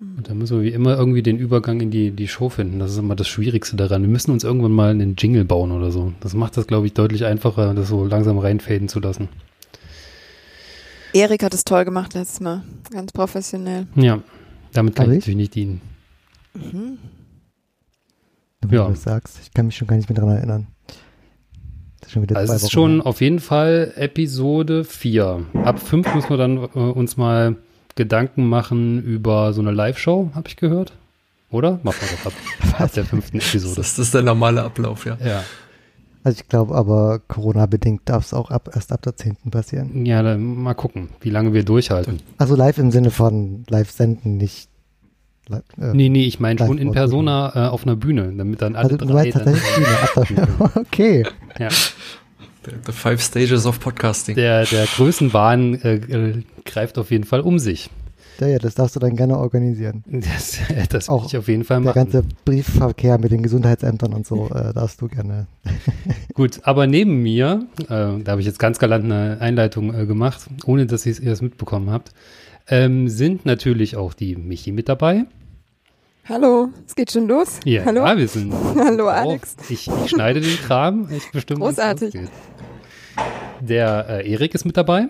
Und da müssen wir wie immer irgendwie den Übergang in die, die Show finden. Das ist immer das Schwierigste daran. Wir müssen uns irgendwann mal einen Jingle bauen oder so. Das macht das, glaube ich, deutlich einfacher, das so langsam reinfaden zu lassen. Erik hat es toll gemacht letztes Mal. Ganz professionell. Ja, damit kann ich ich? natürlich nicht dienen. Mhm. Wenn Ja. du das sagst. Ich kann mich schon gar nicht mehr daran erinnern. Das ist schon wieder Also es ist schon auf jeden Fall Episode 4. Ab 5 müssen wir dann äh, uns mal Gedanken machen über so eine Live-Show, habe ich gehört. Oder? Machen wir doch ab, ab der fünften Episode. Das ist der normale Ablauf, ja. Ja, Also ich glaube aber, Corona-bedingt darf es auch ab, erst ab der 10. passieren. ja dann mal gucken, wie lange wir durchhalten. Also live im Sinne von live senden, nicht live, äh, Nee, nee, ich meine schon in. Persona äh, auf einer Bühne, damit dann alle also drei dann, tatsächlich Bühne. Okay. ja, The, the Five Stages of Podcasting. der, der Größenwahn äh, äh, greift auf jeden Fall um sich. Ja, ja, das darfst du dann gerne organisieren. Das, das will Auch ich auf jeden Fall Der machen. ganze Briefverkehr mit den Gesundheitsämtern und so äh, darfst du gerne. Gut, aber neben mir, äh, da habe ich jetzt ganz galant eine Einleitung äh, gemacht, ohne dass ihr es mitbekommen habt, ähm, sind natürlich auch die Michi mit dabei. Hallo, es geht schon los. Ja, Hallo. ja wir sind. Hallo. Alex. Ich, ich schneide den Kram. Ich bestimme, Großartig. ausgeht. Der äh, Erik ist mit dabei.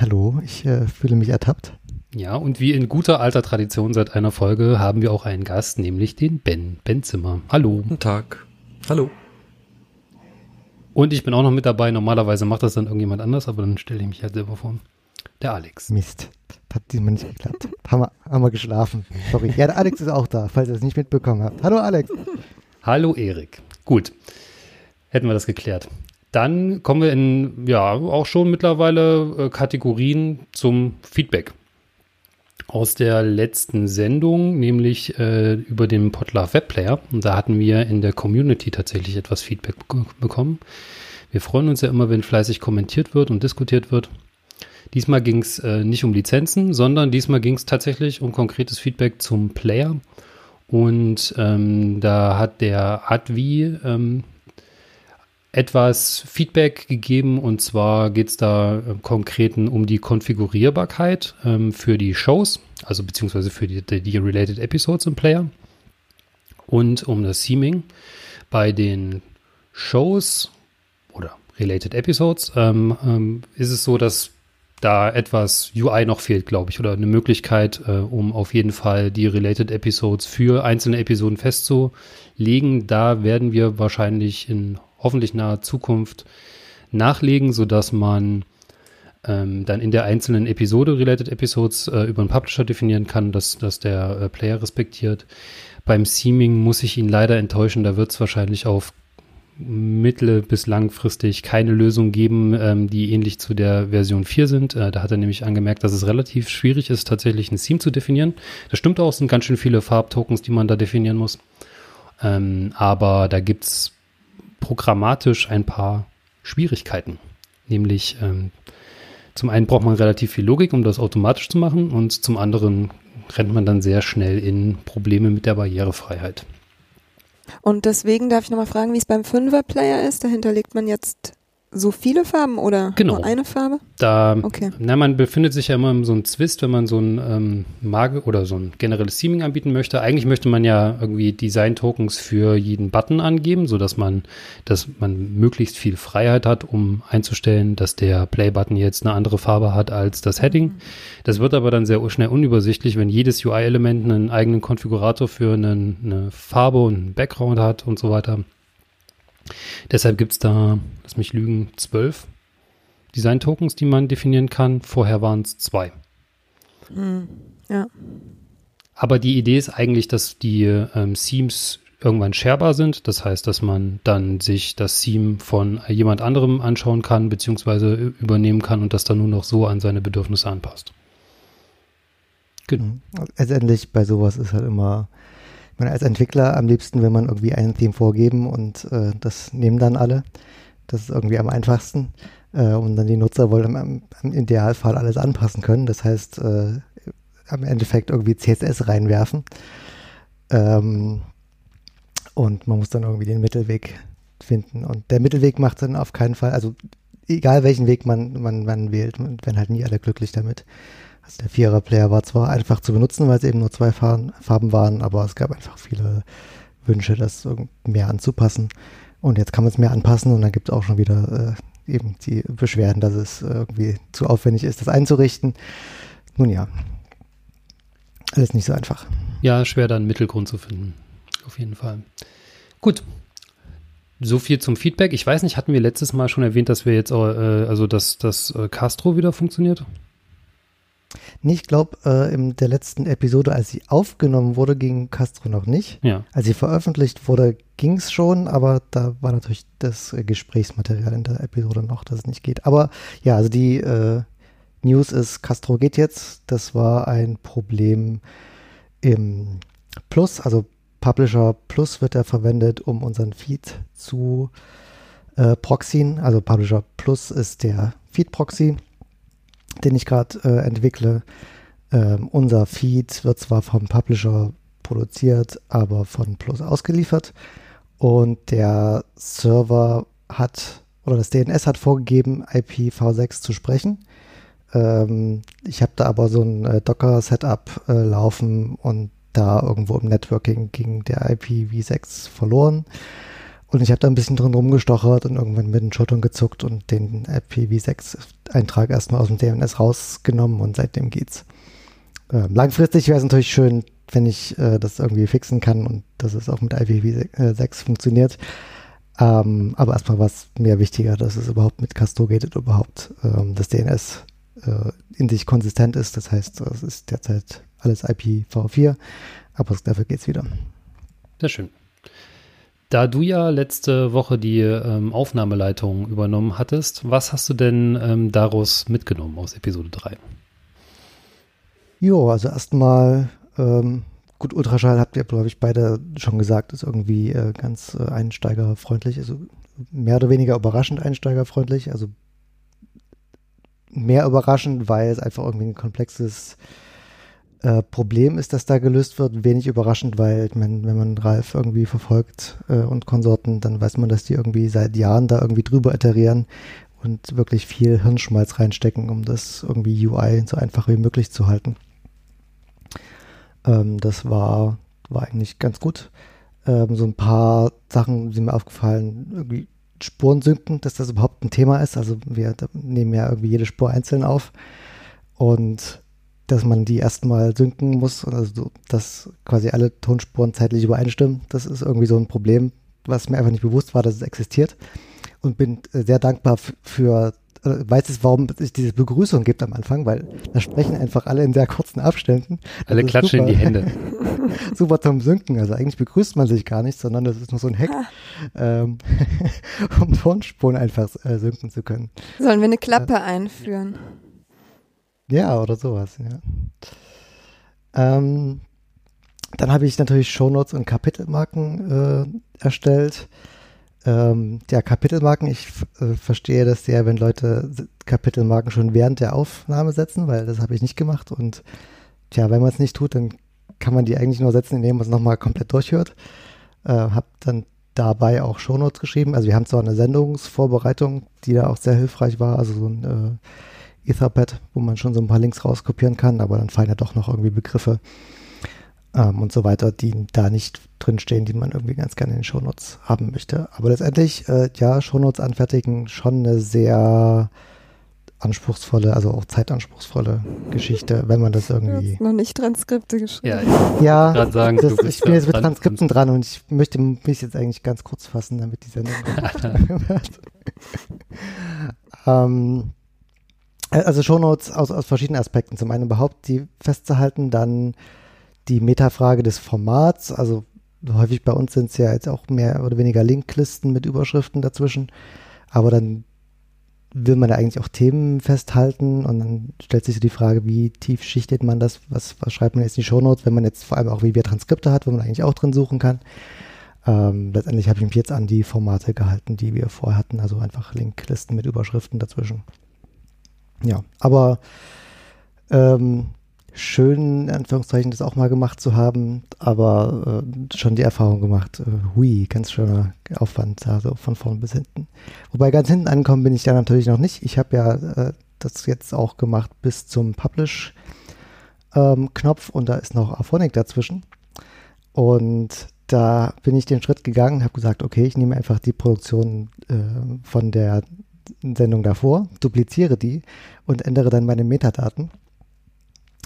Hallo, ich äh, fühle mich ertappt. Ja, und wie in guter alter Tradition seit einer Folge haben wir auch einen Gast, nämlich den Ben. Ben Zimmer. Hallo. Guten Tag. Hallo. Und ich bin auch noch mit dabei. Normalerweise macht das dann irgendjemand anders, aber dann stelle ich mich halt selber vor. Der Alex. Mist. Hat diesmal nicht geklappt. haben, wir, haben wir geschlafen. Sorry. Ja, der Alex ist auch da, falls ihr es nicht mitbekommen habt. Hallo Alex. Hallo Erik. Gut. Hätten wir das geklärt. Dann kommen wir in, ja, auch schon mittlerweile äh, Kategorien zum Feedback. Aus der letzten Sendung, nämlich äh, über den Podlove Webplayer. Und da hatten wir in der Community tatsächlich etwas Feedback bek bekommen. Wir freuen uns ja immer, wenn fleißig kommentiert wird und diskutiert wird. Diesmal ging es äh, nicht um Lizenzen, sondern diesmal ging es tatsächlich um konkretes Feedback zum Player. Und ähm, da hat der Advi ähm, etwas Feedback gegeben und zwar geht es da äh, konkreten um die Konfigurierbarkeit ähm, für die Shows, also beziehungsweise für die, die, die Related Episodes im Player und um das Theming. Bei den Shows oder Related Episodes ähm, ähm, ist es so, dass da etwas UI noch fehlt, glaube ich, oder eine Möglichkeit, äh, um auf jeden Fall die Related Episodes für einzelne Episoden festzulegen. Da werden wir wahrscheinlich in hoffentlich naher Zukunft nachlegen, sodass man ähm, dann in der einzelnen Episode Related Episodes äh, über einen Publisher definieren kann, dass, dass der äh, Player respektiert. Beim Seaming muss ich ihn leider enttäuschen, da wird es wahrscheinlich auf mittel- bis langfristig keine Lösung geben, ähm, die ähnlich zu der Version 4 sind. Äh, da hat er nämlich angemerkt, dass es relativ schwierig ist, tatsächlich ein Theme zu definieren. Das stimmt auch, es sind ganz schön viele Farbtokens, die man da definieren muss. Ähm, aber da gibt es programmatisch ein paar Schwierigkeiten. Nämlich ähm, zum einen braucht man relativ viel Logik, um das automatisch zu machen und zum anderen rennt man dann sehr schnell in Probleme mit der Barrierefreiheit. Und deswegen darf ich nochmal fragen, wie es beim Fünfer-Player ist. Dahinter legt man jetzt so viele Farben oder Genau. nur eine Farbe? Da, Okay. na, man befindet sich ja immer in so einem Zwist, wenn man so ein ähm, Mag oder so ein generelles Theming anbieten möchte. Eigentlich möchte man ja irgendwie Design-Tokens für jeden Button angeben, sodass man, dass man möglichst viel Freiheit hat, um einzustellen, dass der Play-Button jetzt eine andere Farbe hat als das Heading. Das wird aber dann sehr schnell unübersichtlich, wenn jedes UI-Element einen eigenen Konfigurator für einen, eine Farbe und einen Background hat und so weiter. Deshalb gibt es da, lass mich lügen, zwölf Design-Tokens, die man definieren kann. Vorher waren es zwei. Hm. Ja. Aber die Idee ist eigentlich, dass die ähm, Themes irgendwann sharebar sind. Das heißt, dass man dann sich das Theme von jemand anderem anschauen kann, beziehungsweise übernehmen kann und das dann nur noch so an seine Bedürfnisse anpasst. Genau. Mhm. Letztendlich bei sowas ist halt immer, meine, als Entwickler am liebsten, wenn man irgendwie ein Theme vorgeben und äh, das nehmen dann alle. Das ist irgendwie am einfachsten. Äh, und dann die Nutzer wollen im, im Idealfall alles anpassen können. Das heißt, äh, am Endeffekt irgendwie CSS reinwerfen. Ähm, und man muss dann irgendwie den Mittelweg finden. Und der Mittelweg macht dann auf keinen Fall, also egal welchen Weg man, man, man wählt, man werden halt nie alle glücklich damit. Also der Vierer-Player war zwar einfach zu benutzen, weil es eben nur zwei Farben, waren, aber es gab einfach viele Wünsche, das mehr anzupassen. Und jetzt kann man es mehr anpassen und dann gibt es auch schon wieder äh, eben die Beschwerden, dass es irgendwie zu aufwendig ist, das einzurichten. Nun ja, alles nicht so einfach. Ja, schwer da einen Mittelgrund zu finden. Auf jeden Fall. Gut. So viel zum Feedback. Ich weiß nicht, hatten wir letztes Mal schon erwähnt, dass wir jetzt, äh, also dass das äh, Castro wieder funktioniert? Nee, ich glaube, äh, in der letzten Episode, als sie aufgenommen wurde, ging Castro noch nicht. Ja. Als sie veröffentlicht wurde, ging es schon, aber da war natürlich das äh, Gesprächsmaterial in der Episode noch, dass es nicht geht. Aber ja, also die äh, News ist, Castro geht jetzt. Das war ein Problem im Plus, also Publisher Plus wird er verwendet, um unseren Feed zu äh, proxyen. Also Publisher Plus ist der Feed-Proxy, den ich gerade äh, entwickle. Ähm, unser Feed wird zwar vom Publisher produziert, aber von Plus ausgeliefert. Und der Server hat, oder das DNS hat vorgegeben, IPv6 zu sprechen. Ähm, ich habe da aber so ein äh, Docker-Setup äh, laufen und da irgendwo im Networking ging der IPv6 verloren. Und ich habe da ein bisschen drin rumgestochert und irgendwann mit den Schultern gezuckt und den IPv6-Eintrag erstmal aus dem DNS rausgenommen und seitdem geht's. Ähm, langfristig wäre es natürlich schön, wenn ich äh, das irgendwie fixen kann und dass es auch mit IPv6 funktioniert. Ähm, aber erstmal war es mir wichtiger, dass es überhaupt mit Castro geht und überhaupt ähm, das DNS äh, in sich konsistent ist. Das heißt, es ist derzeit alles IPv4, aber dafür geht es wieder. Sehr schön. Da du ja letzte Woche die ähm, Aufnahmeleitung übernommen hattest, was hast du denn ähm, daraus mitgenommen aus Episode 3? Jo, also erstmal, ähm, gut, Ultraschall habt ihr, glaube ich, beide schon gesagt, ist irgendwie äh, ganz äh, einsteigerfreundlich, also mehr oder weniger überraschend einsteigerfreundlich, also mehr überraschend, weil es einfach irgendwie ein komplexes äh, Problem ist, das da gelöst wird. Wenig überraschend, weil man, wenn man Ralf irgendwie verfolgt äh, und Konsorten, dann weiß man, dass die irgendwie seit Jahren da irgendwie drüber iterieren und wirklich viel Hirnschmalz reinstecken, um das irgendwie UI so einfach wie möglich zu halten. Ähm, das war, war eigentlich ganz gut. Ähm, so ein paar Sachen sind mir aufgefallen, irgendwie Spuren synken, dass das überhaupt ein Thema ist. Also wir nehmen ja irgendwie jede Spur einzeln auf und dass man die erstmal synken muss, also dass quasi alle Tonspuren zeitlich übereinstimmen. Das ist irgendwie so ein Problem, was mir einfach nicht bewusst war, dass es existiert. Und bin sehr dankbar für äh, weiß es, warum es diese Begrüßung gibt am Anfang, weil da sprechen einfach alle in sehr kurzen Abständen. Alle klatschen super. in die Hände. super zum Synken. Also eigentlich begrüßt man sich gar nicht, sondern das ist nur so ein Hack, ähm, um Tonspuren einfach äh, synken zu können. Sollen wir eine Klappe äh, einführen? Ja, oder sowas, ja. Ähm, dann habe ich natürlich Shownotes und Kapitelmarken äh, erstellt. Ähm, ja, Kapitelmarken, ich äh, verstehe das sehr, wenn Leute Kapitelmarken schon während der Aufnahme setzen, weil das habe ich nicht gemacht. Und tja, wenn man es nicht tut, dann kann man die eigentlich nur setzen, indem man es nochmal komplett durchhört. Äh, habe dann dabei auch Shownotes geschrieben. Also wir haben zwar eine Sendungsvorbereitung, die da auch sehr hilfreich war, also so ein äh, Etherpad, wo man schon so ein paar Links rauskopieren kann, aber dann fallen ja doch noch irgendwie Begriffe ähm, und so weiter, die da nicht drinstehen, die man irgendwie ganz gerne in den Shownotes haben möchte. Aber letztendlich, äh, ja, Shownotes anfertigen, schon eine sehr anspruchsvolle, also auch zeitanspruchsvolle Geschichte, wenn man das irgendwie. Du hast noch nicht Transkripte geschrieben. Ja, ja sagen, das, ich bin jetzt mit Transkripten dran und ich möchte mich jetzt eigentlich ganz kurz fassen, damit die Sendung wird. ähm, also Shownotes aus, aus verschiedenen Aspekten. Zum einen überhaupt die festzuhalten, dann die Metafrage des Formats, also häufig bei uns sind es ja jetzt auch mehr oder weniger Linklisten mit Überschriften dazwischen, aber dann will man ja eigentlich auch Themen festhalten und dann stellt sich so die Frage, wie tief schichtet man das, was, was schreibt man jetzt in die Shownotes, wenn man jetzt vor allem auch wie wir Transkripte hat, wo man eigentlich auch drin suchen kann. Ähm, letztendlich habe ich mich jetzt an die Formate gehalten, die wir vorher hatten, also einfach Linklisten mit Überschriften dazwischen. Ja, aber ähm, schön, in Anführungszeichen, das auch mal gemacht zu haben, aber äh, schon die Erfahrung gemacht, äh, hui, ganz schöner Aufwand, also von vorn bis hinten. Wobei ganz hinten ankommen bin ich da natürlich noch nicht. Ich habe ja äh, das jetzt auch gemacht bis zum Publish ähm, und da ist noch Aphonic dazwischen. Und da bin ich den Schritt gegangen, habe gesagt, okay, ich nehme einfach die Produktion äh, von der Sendung davor, dupliziere die und ändere dann meine Metadaten.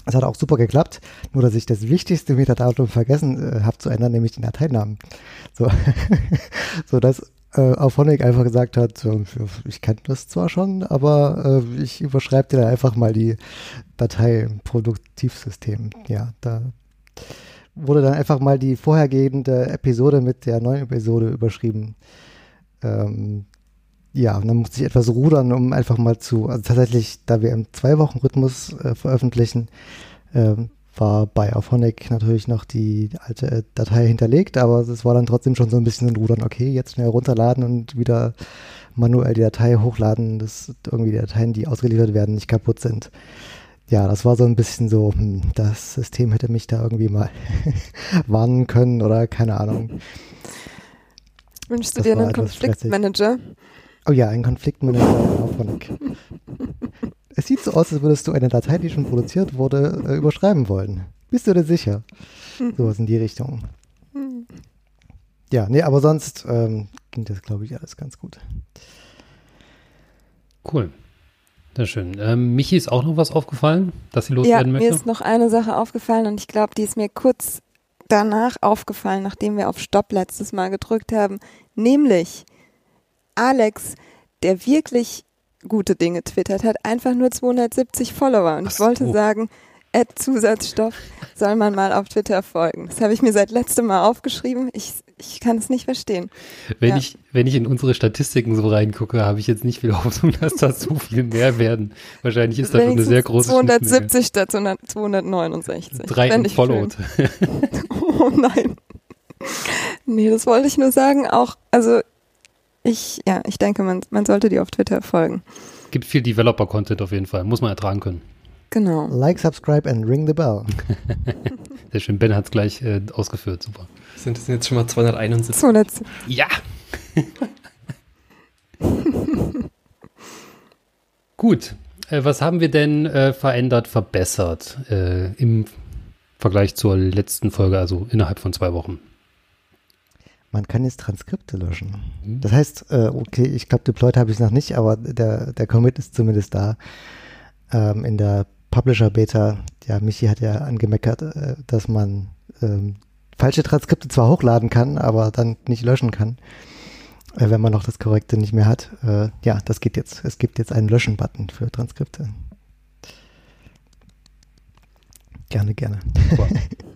Das hat auch super geklappt, nur dass ich das wichtigste Metadatum vergessen äh, habe zu ändern, nämlich den Dateinamen. So, so dass äh, Auphonic einfach gesagt hat, so, ich kenne das zwar schon, aber äh, ich überschreibe dir einfach mal die Datei im Produktivsystem. Ja, da wurde dann einfach mal die vorhergehende Episode mit der neuen Episode überschrieben. Ähm, ja, und dann musste ich etwas rudern, um einfach mal zu, also tatsächlich, da wir im Zwei-Wochen-Rhythmus äh, veröffentlichen, äh, war bei Auphonic natürlich noch die alte äh, Datei hinterlegt, aber es war dann trotzdem schon so ein bisschen ein Rudern, okay, jetzt schnell runterladen und wieder manuell die Datei hochladen, dass irgendwie die Dateien, die ausgeliefert werden, nicht kaputt sind. Ja, das war so ein bisschen so, hm, das System hätte mich da irgendwie mal warnen können oder keine Ahnung. Wünschst du das dir einen Konfliktmanager? Oh ja, ein Konfliktmanager von Es sieht so aus, als würdest du eine Datei, die schon produziert wurde, äh, überschreiben wollen. Bist du dir sicher? Hm. Sowas in die Richtung. Ja, nee, aber sonst ähm, ging das, glaube ich, alles ganz gut. Cool. Sehr schön. Ähm, Michi ist auch noch was aufgefallen, dass sie loswerden ja, möchte? mir ist noch eine Sache aufgefallen und ich glaube, die ist mir kurz danach aufgefallen, nachdem wir auf Stopp letztes Mal gedrückt haben. Nämlich, Alex, der wirklich gute Dinge twittert, hat einfach nur 270 Follower. Und ich wollte sagen, Add Zusatzstoff soll man mal auf Twitter folgen. Das habe ich mir seit letztem Mal aufgeschrieben. Ich, ich kann es nicht verstehen. Wenn, ja. ich, wenn ich in unsere Statistiken so reingucke, habe ich jetzt nicht viel Hoffnung, dass da so viel mehr werden. Wahrscheinlich ist das schon eine sehr große 270 statt 269. Drei followed. oh nein. Nee, das wollte ich nur sagen. Auch, also ich, ja, ich denke, man, man sollte die auf Twitter folgen. Gibt viel Developer-Content auf jeden Fall, muss man ertragen können. Genau. Like, subscribe and ring the bell. Sehr schön, Ben hat es gleich äh, ausgeführt, super. Sind das jetzt schon mal 271? 200. Ja! Gut, äh, was haben wir denn äh, verändert, verbessert äh, im Vergleich zur letzten Folge, also innerhalb von zwei Wochen? Man kann jetzt Transkripte löschen. Mhm. Das heißt, äh, okay, ich glaube, deployed habe ich noch nicht, aber der, der Commit ist zumindest da. Ähm, in der Publisher Beta, ja, Michi hat ja angemeckert, äh, dass man ähm, falsche Transkripte zwar hochladen kann, aber dann nicht löschen kann, äh, wenn man noch das Korrekte nicht mehr hat. Äh, ja, das geht jetzt. Es gibt jetzt einen Löschen-Button für Transkripte. Gerne, gerne. Wow.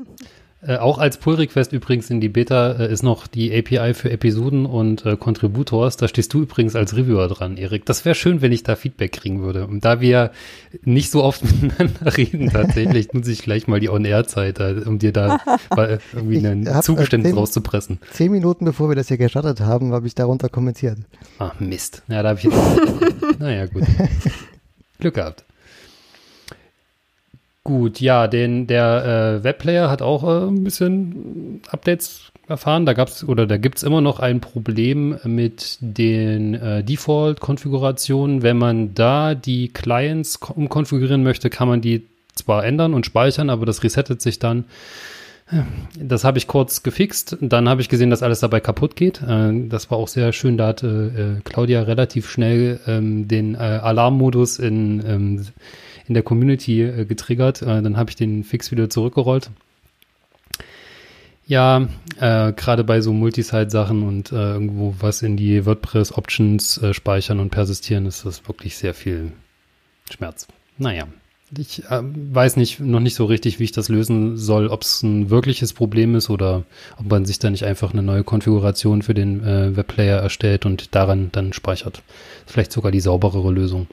Äh, auch als Pull-Request übrigens in die Beta äh, ist noch die API für Episoden und äh, Contributors. Da stehst du übrigens als Reviewer dran, Erik. Das wäre schön, wenn ich da Feedback kriegen würde. Und da wir nicht so oft miteinander reden, tatsächlich nutze ich gleich mal die On-Air-Zeit, äh, um dir da irgendwie ein äh, Zugeständnis rauszupressen. Zehn Minuten bevor wir das hier gestartet haben, habe ich darunter kommentiert. Ah, Mist. Ja, da habe ich jetzt. naja, gut. Glück gehabt. Gut, ja, den, der äh, Webplayer hat auch äh, ein bisschen Updates erfahren. Da gab's oder da gibt's immer noch ein Problem mit den äh, Default-Konfigurationen. Wenn man da die Clients umkonfigurieren möchte, kann man die zwar ändern und speichern, aber das resettet sich dann. Das habe ich kurz gefixt. Dann habe ich gesehen, dass alles dabei kaputt geht. Äh, das war auch sehr schön. Da hatte äh, Claudia relativ schnell ähm, den äh, Alarmmodus in ähm, in der Community äh, getriggert. Äh, dann habe ich den Fix wieder zurückgerollt. Ja, äh, gerade bei so Multisite-Sachen und äh, irgendwo was in die WordPress-Options äh, speichern und persistieren, ist das wirklich sehr viel Schmerz. Naja, ich äh, weiß nicht, noch nicht so richtig, wie ich das lösen soll, ob es ein wirkliches Problem ist oder ob man sich da nicht einfach eine neue Konfiguration für den Webplayer erstellt und daran dann speichert. Vielleicht sogar die sauberere Lösung.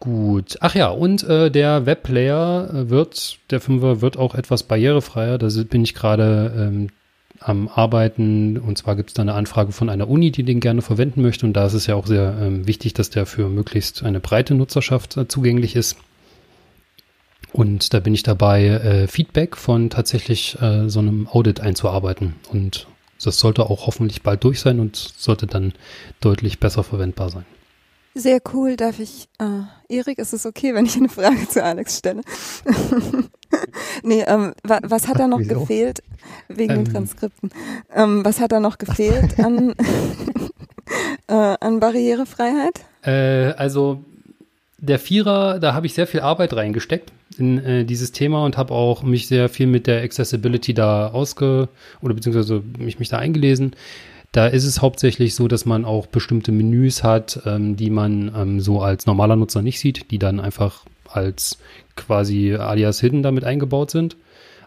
Gut. Ach ja, und äh, der Webplayer äh, wird, der 5er wird auch etwas barrierefreier. Da bin ich gerade ähm, am Arbeiten. Und zwar gibt es da eine Anfrage von einer Uni, die den gerne verwenden möchte. Und da ist es ja auch sehr ähm, wichtig, dass der für möglichst eine breite Nutzerschaft äh, zugänglich ist. Und da bin ich dabei, äh, Feedback von tatsächlich äh, so einem Audit einzuarbeiten. Und das sollte auch hoffentlich bald durch sein und sollte dann deutlich besser verwendbar sein. Sehr cool. Darf ich, äh, Erik, ist es okay, wenn ich eine Frage zu Alex stelle? nee, ähm, wa was hat da noch Wieso? gefehlt? Wegen Ähm. den Transkripten. Ähm, was hat da noch gefehlt an, äh, an Barrierefreiheit? Äh, also der Vierer, da habe ich sehr viel Arbeit reingesteckt in äh, dieses Thema und habe auch mich sehr viel mit der Accessibility da ausge oder beziehungsweise mich, mich da eingelesen. Da ist es hauptsächlich so, dass man auch bestimmte Menüs hat, ähm, die man ähm, so als normaler Nutzer nicht sieht, die dann einfach als quasi alias hidden damit eingebaut sind.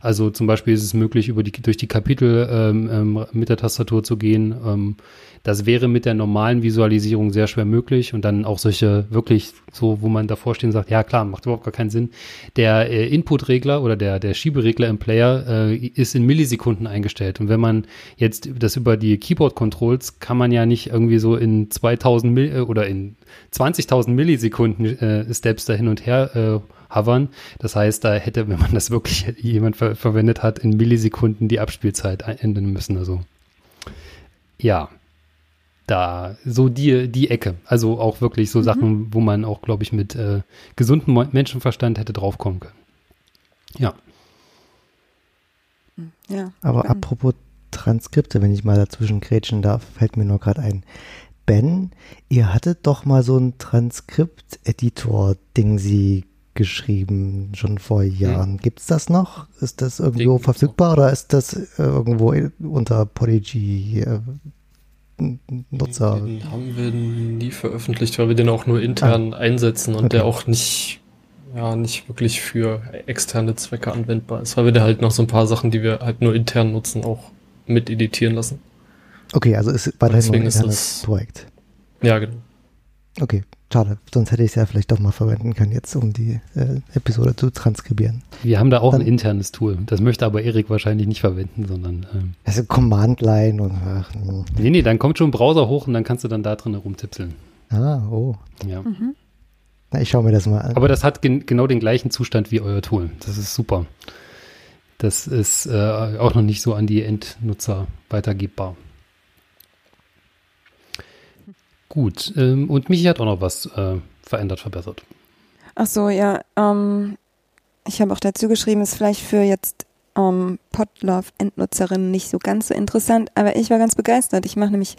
Also zum Beispiel ist es möglich, über die, durch die Kapitel ähm, ähm, mit der Tastatur zu gehen. Ähm, das wäre mit der normalen Visualisierung sehr schwer möglich und dann auch solche wirklich so, wo man davor steht und sagt, ja klar, macht überhaupt gar keinen Sinn. Der äh, Input-Regler oder der, der Schieberegler im Player äh, ist in Millisekunden eingestellt und wenn man jetzt das über die Keyboard-Controls kann man ja nicht irgendwie so in 2000 Mil äh, oder in 20.000 Millisekunden äh, Steps da hin und her äh, hovern. Das heißt, da hätte, wenn man das wirklich jemand ver verwendet hat, in Millisekunden die Abspielzeit enden müssen. Also ja, da so die, die Ecke. Also auch wirklich so Sachen, wo man auch, glaube ich, mit äh, gesundem Menschenverstand hätte draufkommen können. Ja. Ja. Aber apropos Transkripte, wenn ich mal dazwischen grätschen darf, fällt mir nur gerade ein. Ben, ihr hattet doch mal so ein Transkript-Editor-Ding sie geschrieben, schon vor Jahren. Gibt's das noch? Ist das irgendwo gibt's verfügbar oder ist das äh, irgendwo unter Podigy äh, Nutzer? Den haben wir nie veröffentlicht, weil wir den auch nur intern einsetzen und Okay. der auch nicht, ja, nicht wirklich für externe Zwecke anwendbar ist, weil wir da halt noch so ein paar Sachen, die wir halt nur intern nutzen, auch mit editieren lassen. Okay, also ist weiterhin ein ist internes das- Projekt. Ja, genau. Okay, schade. Sonst hätte ich es ja vielleicht doch mal verwenden können, jetzt um die äh, Episode zu transkribieren. Wir haben da auch ein Dann- internes Tool. Das möchte aber Erik wahrscheinlich nicht verwenden, sondern ähm, Also Command-Line und ach, hm. nee, nee, dann kommt schon ein Browser hoch und dann kannst du dann da drin herumtipseln. ah, oh. Ja. Mhm. Na, ich schaue mir das mal an. Aber das hat gen genau den gleichen Zustand wie euer Tool. Das ist super. Das ist äh, auch noch nicht so an die Endnutzer weitergebbar. Gut, ähm, und Michi hat auch noch was äh, verändert, verbessert. Ach so, ja. Ähm, ich habe auch dazu geschrieben, ist vielleicht für jetzt ähm, Podlove-Endnutzerinnen nicht so ganz so interessant, aber ich war ganz begeistert. Ich mache nämlich,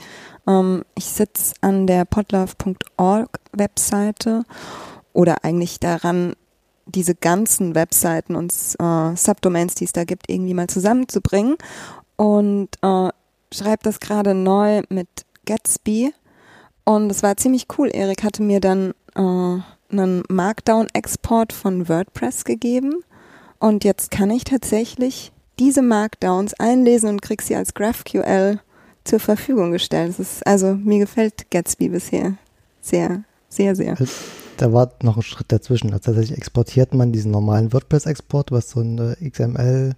ähm, ich sitze an der podlove.org-Webseite oder eigentlich daran, diese ganzen Webseiten und äh, Subdomains, die es da gibt, irgendwie mal zusammenzubringen und äh, schreibe das gerade neu mit Gatsby und es war ziemlich cool. Erik hatte mir dann äh, einen Markdown-Export von WordPress gegeben und jetzt kann ich tatsächlich diese Markdowns einlesen und krieg sie als GraphQL zur Verfügung gestellt. Das ist, also mir gefällt Gatsby bisher sehr, sehr, sehr. Da war noch ein Schritt dazwischen. Also tatsächlich exportiert man diesen normalen WordPress-Export, was so ein äh,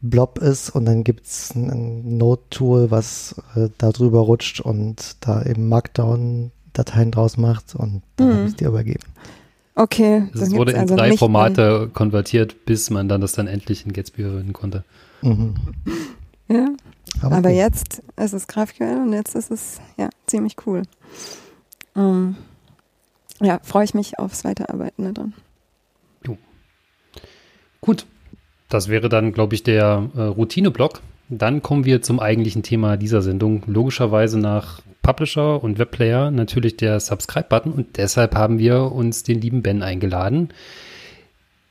XML-Blob ist, und dann gibt's ein, ein Node-Tool, was äh, da drüber rutscht und da eben Markdown-Dateien draus macht und dann Mhm. habe ich dir übergeben. Okay, Es dann wurde gibt's in also drei Formate konvertiert, bis man dann das dann endlich in Gatsby verwenden konnte. Mhm. Ja, aber okay. jetzt ist es GraphQL und jetzt ist es ja ziemlich cool. Ähm, ja, freue ich mich aufs Weiterarbeiten da dran. Gut, das wäre dann, glaube ich, der äh, Routine-Block. Dann kommen wir zum eigentlichen Thema dieser Sendung. Logischerweise nach Publisher und Webplayer natürlich der Subscribe-Button und deshalb haben wir uns den lieben Ben eingeladen,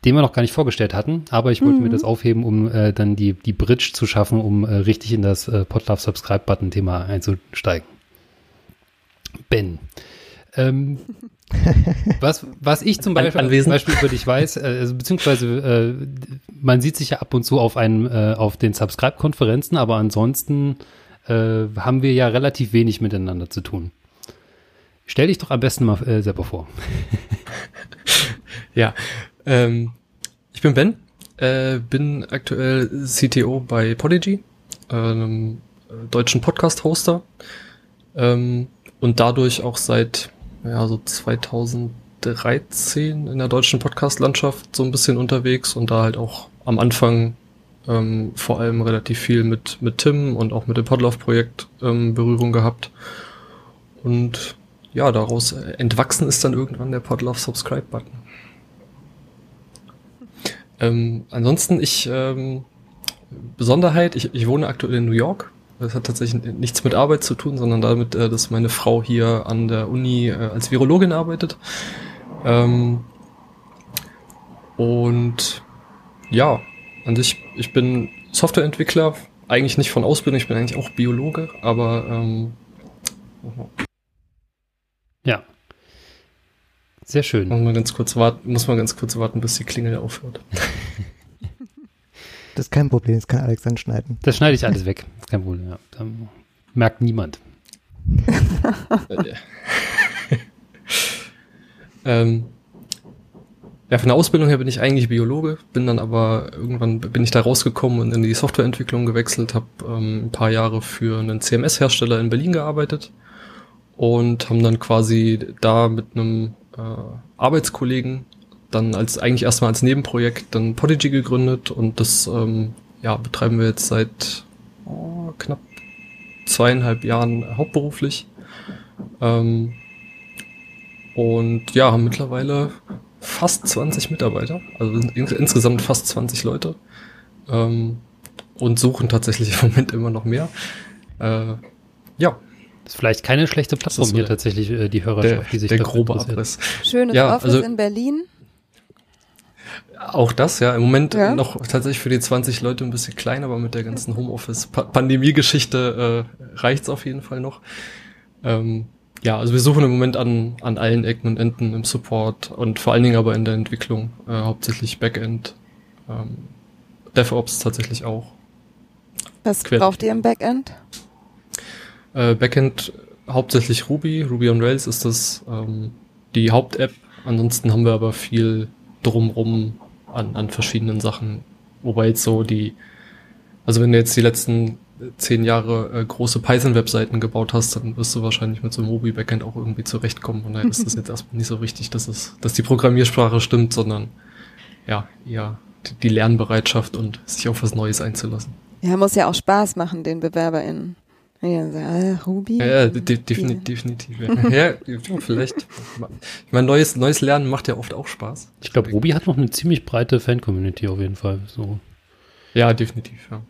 den wir noch gar nicht vorgestellt hatten, aber ich wollte Mhm. mir das aufheben, um äh, dann die, die Bridge zu schaffen, um äh, richtig in das äh, Podlove Subscribe-Button-Thema einzusteigen. Ben, ähm, was, was ich zum An- Beispiel, anwesend. zum Beispiel über dich weiß, äh, also beziehungsweise äh, man sieht sich ja ab und zu auf einem äh, auf den Subscribe-Konferenzen, aber ansonsten äh, haben wir ja relativ wenig miteinander zu tun. Stell dich doch am besten mal äh, selber vor. Ja, ähm, ich bin Ben, äh, bin aktuell CTO bei Podigy, einem deutschen Podcast-Hoster ähm, und dadurch auch seit ja, so 2013 in der deutschen Podcast-Landschaft so ein bisschen unterwegs und da halt auch am Anfang ähm, vor allem relativ viel mit, mit Tim und auch mit dem Podlove-Projekt ähm, Berührung gehabt. Und ja, daraus entwachsen ist dann irgendwann der Podlove Subscribe Button. Ähm, ansonsten, ich, ähm, Besonderheit, ich, ich wohne aktuell in New York. Das hat tatsächlich nichts mit Arbeit zu tun, sondern damit, äh, dass meine Frau hier an der Uni äh, als Virologin arbeitet. Ähm, und ja, an sich, ich bin Softwareentwickler, eigentlich nicht von Ausbildung, ich bin eigentlich auch Biologe, aber ähm, ja. Sehr schön. Muss man ganz kurz warten, muss man ganz kurz warten, bis die Klingel aufhört. Das ist kein Problem, das kann Alex dann schneiden. Das schneide ich alles weg. Das ist kein Problem, ja. Da merkt niemand. ähm, ja, von der Ausbildung her bin ich eigentlich Biologe, bin dann aber irgendwann bin ich da rausgekommen und in die Softwareentwicklung gewechselt, habe ähm, ein paar Jahre für einen CMS-Hersteller in Berlin gearbeitet und haben dann quasi da mit einem äh, Arbeitskollegen dann als eigentlich erstmal als Nebenprojekt dann Podigy gegründet und das ähm, ja, betreiben wir jetzt seit oh, knapp zweieinhalb Jahren hauptberuflich. Ähm, und ja, haben mittlerweile fast 20 Mitarbeiter, also ins insgesamt fast 20 Leute. Ähm, und suchen tatsächlich im Moment immer noch mehr. Äh, ja. Das ist vielleicht keine schlechte Plattform hier tatsächlich, äh, die Hörerschaft, der, die sich Der grobe Abriss. Schönes ja, Office also, in Berlin. Auch das, ja. Im Moment Ja. noch tatsächlich für die 20 Leute ein bisschen klein, aber mit der ganzen Homeoffice-Pandemie-Geschichte äh, reicht's auf jeden Fall noch. Ähm, ja, also wir suchen im Moment an, an allen Ecken und Enden im Support und vor allen Dingen aber in der Entwicklung, äh, hauptsächlich Backend, ähm, DevOps tatsächlich auch. Was Quer- braucht ihr im Backend? Äh, Backend hauptsächlich Ruby, Ruby on Rails ist das ähm, die Haupt-App. Ansonsten haben wir aber viel drumrum an, an verschiedenen Sachen. Wobei jetzt so die, also wenn du jetzt die letzten zehn Jahre äh, große Python-Webseiten gebaut hast, dann wirst du wahrscheinlich mit so einem Ruby-Backend auch irgendwie zurechtkommen. Und daher ist das jetzt erstmal nicht so wichtig, dass es, dass die Programmiersprache stimmt, sondern ja, die- die Lernbereitschaft und sich auf was Neues einzulassen. Ja, muss ja auch Spaß machen, den BewerberInnen. Ja, äh, Ruby? Ja, ja de defini definitiv. Ja. ja, vielleicht. Ich meine, neues, neues Lernen macht ja oft auch Spaß. Ich glaube, Ruby hat noch eine ziemlich breite Fan-Community auf jeden Fall. So. Ja, definitiv, ja.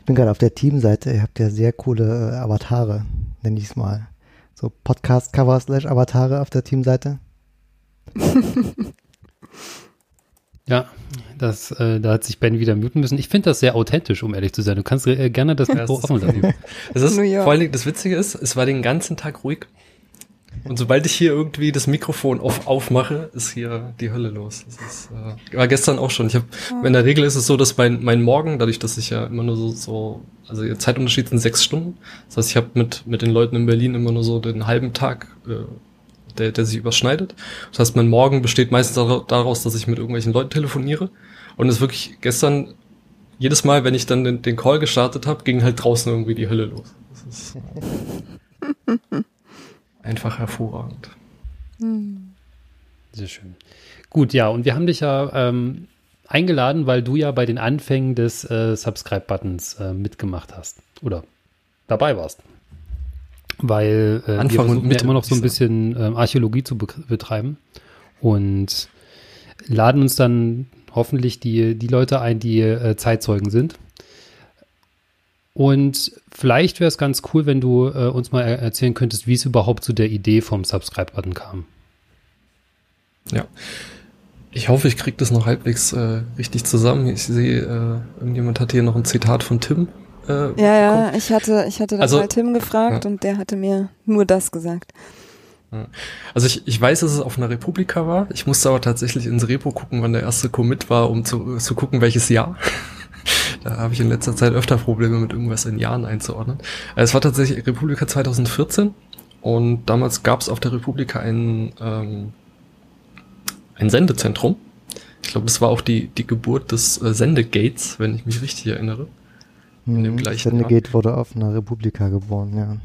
Ich bin gerade auf der Teamseite, ihr habt ja sehr coole äh, Avatare, nenne ich es mal. So Podcast-Cover slash Avatare auf der Teamseite. Ja, das, äh, da hat sich Ben wieder muten müssen. Ich finde das sehr authentisch, um ehrlich zu sein. Du kannst äh, gerne das Mikro offen lassen. Das ist, vor allen Dingen, das Witzige ist, es war den ganzen Tag ruhig. Und sobald ich hier irgendwie das Mikrofon auf, aufmache, ist hier die Hölle los. Das ist, äh, war gestern auch schon. Ich hab, in der Regel ist es so, dass mein, mein Morgen, dadurch, dass ich ja immer nur so, so also der Zeitunterschied sind sechs Stunden. Das heißt, ich habe mit, mit den Leuten in Berlin immer nur so den halben Tag, äh, der, der sich überschneidet. Das heißt, mein Morgen besteht meistens dara- daraus, dass ich mit irgendwelchen Leuten telefoniere. Und es ist wirklich gestern, jedes Mal, wenn ich dann den, den Call gestartet habe, ging halt draußen irgendwie die Hölle los. Das ist einfach hervorragend. Sehr schön. Gut, ja, und wir haben dich ja ähm, eingeladen, weil du ja bei den Anfängen des äh, Subscribe-Buttons äh, mitgemacht hast. Oder dabei warst. Weil äh, wir Anfang versuchen ja Mitte, immer noch so ein bisschen ähm, Archäologie zu be betreiben. Und laden uns dann hoffentlich die, die Leute ein, die äh, Zeitzeugen sind. Und vielleicht wäre es ganz cool, wenn du äh, uns mal er erzählen könntest, wie es überhaupt zu der Idee vom Subscribe-Button kam. Ja. Ich hoffe, ich kriege das noch halbwegs äh, richtig zusammen. Ich sehe, äh, irgendjemand hat hier noch ein Zitat von Tim. Äh, Ja, ja, ich hatte, ich hatte dann Also- mal Tim gefragt Ja. und der hatte mir nur das gesagt. Also ich, ich weiß, dass es auf einer Republika war. Ich musste aber tatsächlich ins Repo gucken, wann der erste Commit war, um zu, zu gucken, welches Jahr. da habe ich in letzter Zeit öfter Probleme mit irgendwas in Jahren einzuordnen. Äh, Es war tatsächlich Republika 2014 und damals gab es auf der Republika ein, ähm, ein Sendezentrum. Ich glaube, das war auch die, die Geburt des äh, Sendegates, wenn ich mich richtig erinnere. In dem Mhm. gleichen Sendegate wurde auf einer Republika geboren, ja.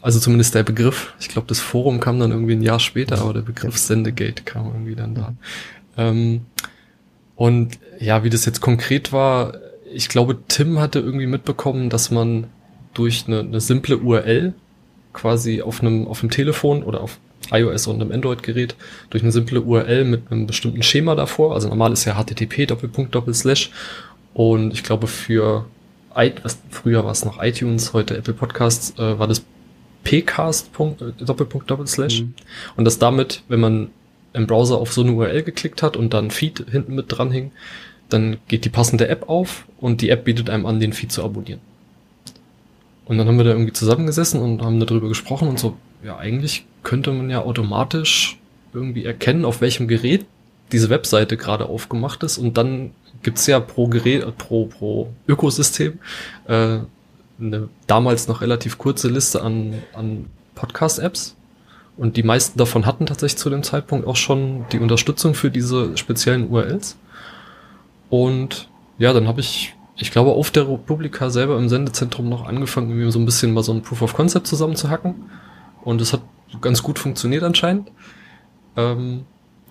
Also zumindest der Begriff. Ich glaube, das Forum kam dann irgendwie ein Jahr später, aber der Begriff Sendegate kam irgendwie dann da. Ähm, und ja, wie das jetzt konkret war, ich glaube, Tim hatte irgendwie mitbekommen, dass man durch eine, eine simple URL quasi auf einem, auf einem Telefon oder auf iOS und einem Android-Gerät durch eine simple URL mit einem bestimmten Schema davor. Also normal ist ja HTTP Doppelpunkt Doppelslash. Und ich glaube für was, früher war es noch iTunes, heute Apple Podcasts, äh, war das pcast äh, Doppelpunkt Doppelslash. Mhm. Und dass damit, wenn man im Browser auf so eine URL geklickt hat und dann Feed hinten mit dran hing, dann geht die passende App auf und die App bietet einem an, den Feed zu abonnieren. Und dann haben wir da irgendwie zusammengesessen und haben darüber gesprochen und so, ja, eigentlich könnte man ja automatisch irgendwie erkennen, auf welchem Gerät diese Webseite gerade aufgemacht ist und dann gibt's ja pro Gerät, äh, pro, pro Ökosystem äh, eine damals noch relativ kurze Liste an, an Podcast-Apps. Und die meisten davon hatten tatsächlich zu dem Zeitpunkt auch schon die Unterstützung für diese speziellen URLs. Und ja, dann habe ich, ich glaube, auf der Republika selber im Sendezentrum noch angefangen, irgendwie so ein bisschen mal so ein Proof of Concept zusammenzuhacken. Und es hat ganz gut funktioniert anscheinend. Ähm,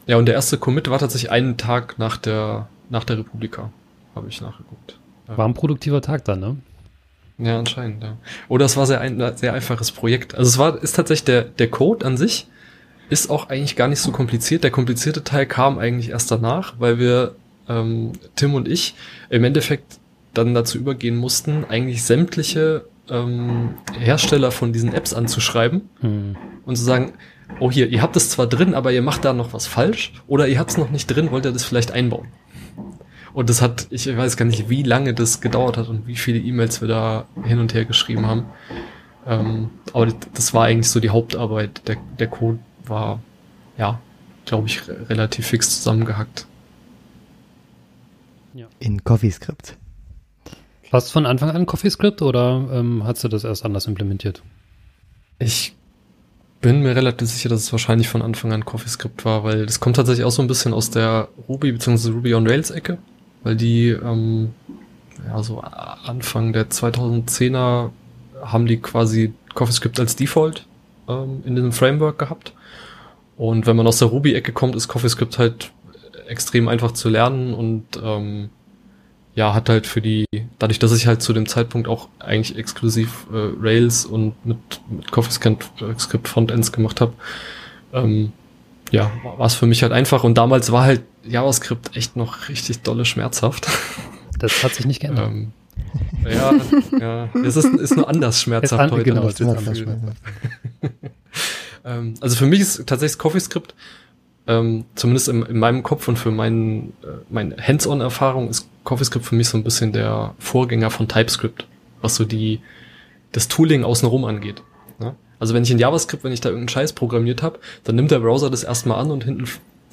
ja, und der erste Commit war tatsächlich einen Tag nach der, nach der Republika, habe ich nachgeguckt. War ein produktiver Tag dann, ne? Ja, anscheinend, ja. Oder es war sehr ein sehr einfaches Projekt. Also es war, ist tatsächlich der, der Code an sich ist auch eigentlich gar nicht so kompliziert. Der komplizierte Teil kam eigentlich erst danach, weil wir, ähm, Tim und ich, im Endeffekt dann dazu übergehen mussten, eigentlich sämtliche ähm, Hersteller von diesen Apps anzuschreiben hm. und zu sagen, oh hier, ihr habt es zwar drin, aber ihr macht da noch was falsch oder ihr habt es noch nicht drin, wollt ihr das vielleicht einbauen? Und das hat, ich weiß gar nicht, wie lange das gedauert hat und wie viele E-Mails wir da hin und her geschrieben haben. Ähm, aber das war eigentlich so die Hauptarbeit. Der, der Code war, ja, glaube ich, relativ fix zusammengehackt. Ja. In CoffeeScript. Warst du von Anfang an CoffeeScript oder ähm, hast du das erst anders implementiert? Ich bin mir relativ sicher, dass es wahrscheinlich von Anfang an CoffeeScript war, weil das kommt tatsächlich auch so ein bisschen aus der Ruby bzw. Ruby on Rails Ecke weil die ähm, ja so Anfang der 2010er haben die quasi CoffeeScript als Default ähm, in diesem Framework gehabt. Und wenn man aus der Ruby-Ecke kommt, ist CoffeeScript halt extrem einfach zu lernen und ähm, ja, hat halt für die, dadurch, dass ich halt zu dem Zeitpunkt auch eigentlich exklusiv äh, Rails und mit, mit CoffeeScript Frontends gemacht habe, ähm, ja, war es für mich halt einfach. Und damals war halt JavaScript echt noch richtig dolle schmerzhaft. Das hat sich nicht geändert. ähm, ja, ja, es ist, ist nur anders schmerzhaft heute. Genau, ist anders ähm, also für mich ist tatsächlich CoffeeScript, ähm, zumindest in, in, meinem Kopf und für meinen, äh, meine Hands-on-Erfahrung ist CoffeeScript für mich so ein bisschen der Vorgänger von TypeScript, was so die, das Tooling außenrum angeht. Also wenn ich in JavaScript, wenn ich da irgendeinen Scheiß programmiert habe, dann nimmt der Browser das erstmal an und hinten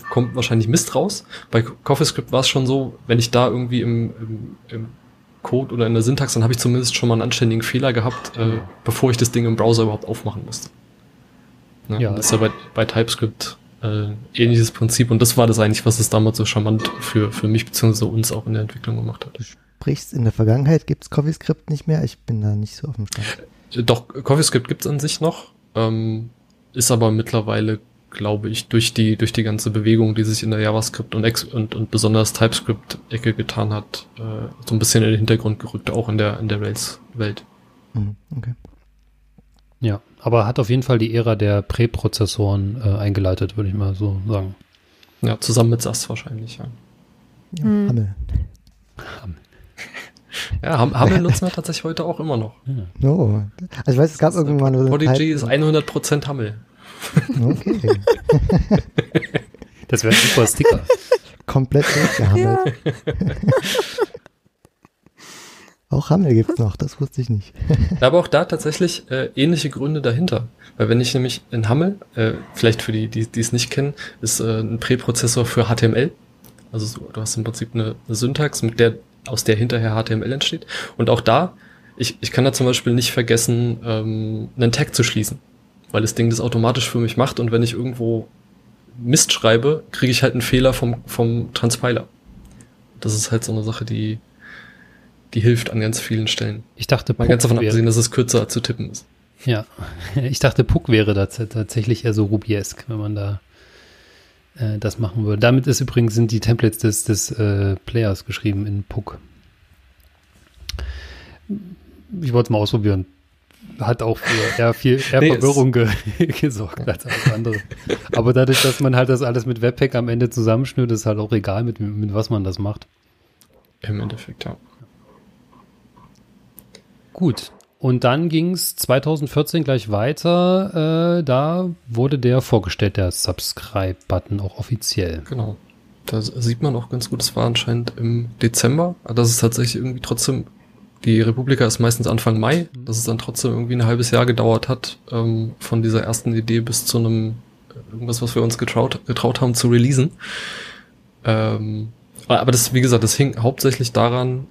kommt wahrscheinlich Mist raus. Bei CoffeeScript war es schon so, wenn ich da irgendwie im, im, im Code oder in der Syntax, dann habe ich zumindest schon mal einen anständigen Fehler gehabt, äh, bevor ich das Ding im Browser überhaupt aufmachen musste. Ne? Ja. Das ist ja bei, bei TypeScript äh, ähnliches Prinzip und das war das eigentlich, was es damals so charmant für, für mich bzw. uns auch in der Entwicklung gemacht hat. Du sprichst in der Vergangenheit, gibt es CoffeeScript nicht mehr? Ich bin da nicht so auf dem Stand. Doch, CoffeeScript gibt's an sich noch, ähm, ist aber mittlerweile, glaube ich, durch die, durch die ganze Bewegung, die sich in der JavaScript und, Ex und, und besonders TypeScript-Ecke getan hat, äh, so ein bisschen in den Hintergrund gerückt, auch in der, in der Rails-Welt. Mhm, okay. Ja, aber hat auf jeden Fall die Ära der Präprozessoren äh, eingeleitet, würde ich mal so sagen. Ja, zusammen mit SAS wahrscheinlich, ja. ja mhm. Hammel. Hammel. Ja, Hammel nutzen wir tatsächlich heute auch immer noch. Ja. Oh. Also ich weiß, es gab irgendwann... So Prodigy ist 100% Hammel. Okay. das wäre ein super Sticker. Komplett durchgehammelt. Ja. auch Hammel gibt's noch, das wusste ich nicht. Aber auch da tatsächlich äh, ähnliche Gründe dahinter. Weil wenn ich nämlich in Hammel, äh, vielleicht für die, die es nicht kennen, ist äh, ein Präprozessor für HTML. Also so, du hast im Prinzip eine, eine Syntax, mit der aus der hinterher HTML entsteht. Und auch da, ich, ich kann da zum Beispiel nicht vergessen, ähm, einen Tag zu schließen, weil das Ding das automatisch für mich macht und wenn ich irgendwo Mist schreibe, kriege ich halt einen Fehler vom, vom Transpiler. Das ist halt so eine Sache, die, die hilft an ganz vielen Stellen. Ich dachte, mal ganz davon abgesehen, dass es kürzer zu tippen ist. Ja, ich dachte, Puck wäre da tatsächlich eher so Rubiesk, wenn man da äh, das machen würde. Damit ist übrigens sind die Templates des, des äh, Players geschrieben in Puck. Ich wollte es mal ausprobieren. hat auch für eher viel eher nee, Verwirrung ge gesorgt als alles andere. Aber dadurch, dass man halt das alles mit Webpack am Ende zusammenschnürt, ist halt auch egal, mit, mit was man das macht. Im Endeffekt, ja. Gut. Und dann ging es 2014 gleich weiter. Äh, da wurde der vorgestellt, der Subscribe-Button, auch offiziell. Genau. Da sieht man auch ganz gut, es war anscheinend im Dezember. Das ist tatsächlich irgendwie trotzdem, die Republika ist meistens Anfang Mai, mhm. dass es dann trotzdem irgendwie ein halbes Jahr gedauert hat, ähm, von dieser ersten Idee bis zu einem, irgendwas, was wir uns getraut, getraut haben zu releasen. Ähm, aber das, wie gesagt, das hing hauptsächlich daran,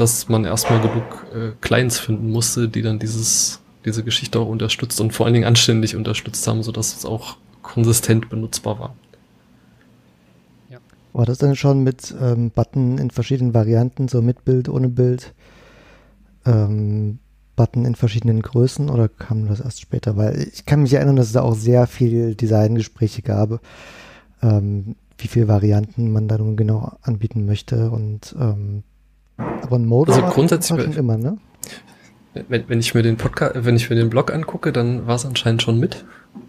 dass man erstmal genug äh, Clients finden musste, die dann dieses, diese Geschichte auch unterstützt und vor allen Dingen anständig unterstützt haben, sodass es auch konsistent benutzbar war. Ja. War das dann schon mit ähm, Button in verschiedenen Varianten, so mit Bild, ohne Bild? Ähm, Button in verschiedenen Größen oder kam das erst später? Weil ich kann mich erinnern, dass es da auch sehr viel Designgespräche gab, ähm, wie viele Varianten man da nun genau anbieten möchte und ähm, aber ein Modus also grundsätzlich schon immer, ne? Wenn, wenn ich mir den Podcast, wenn ich mir den Blog angucke, dann war es anscheinend schon mit.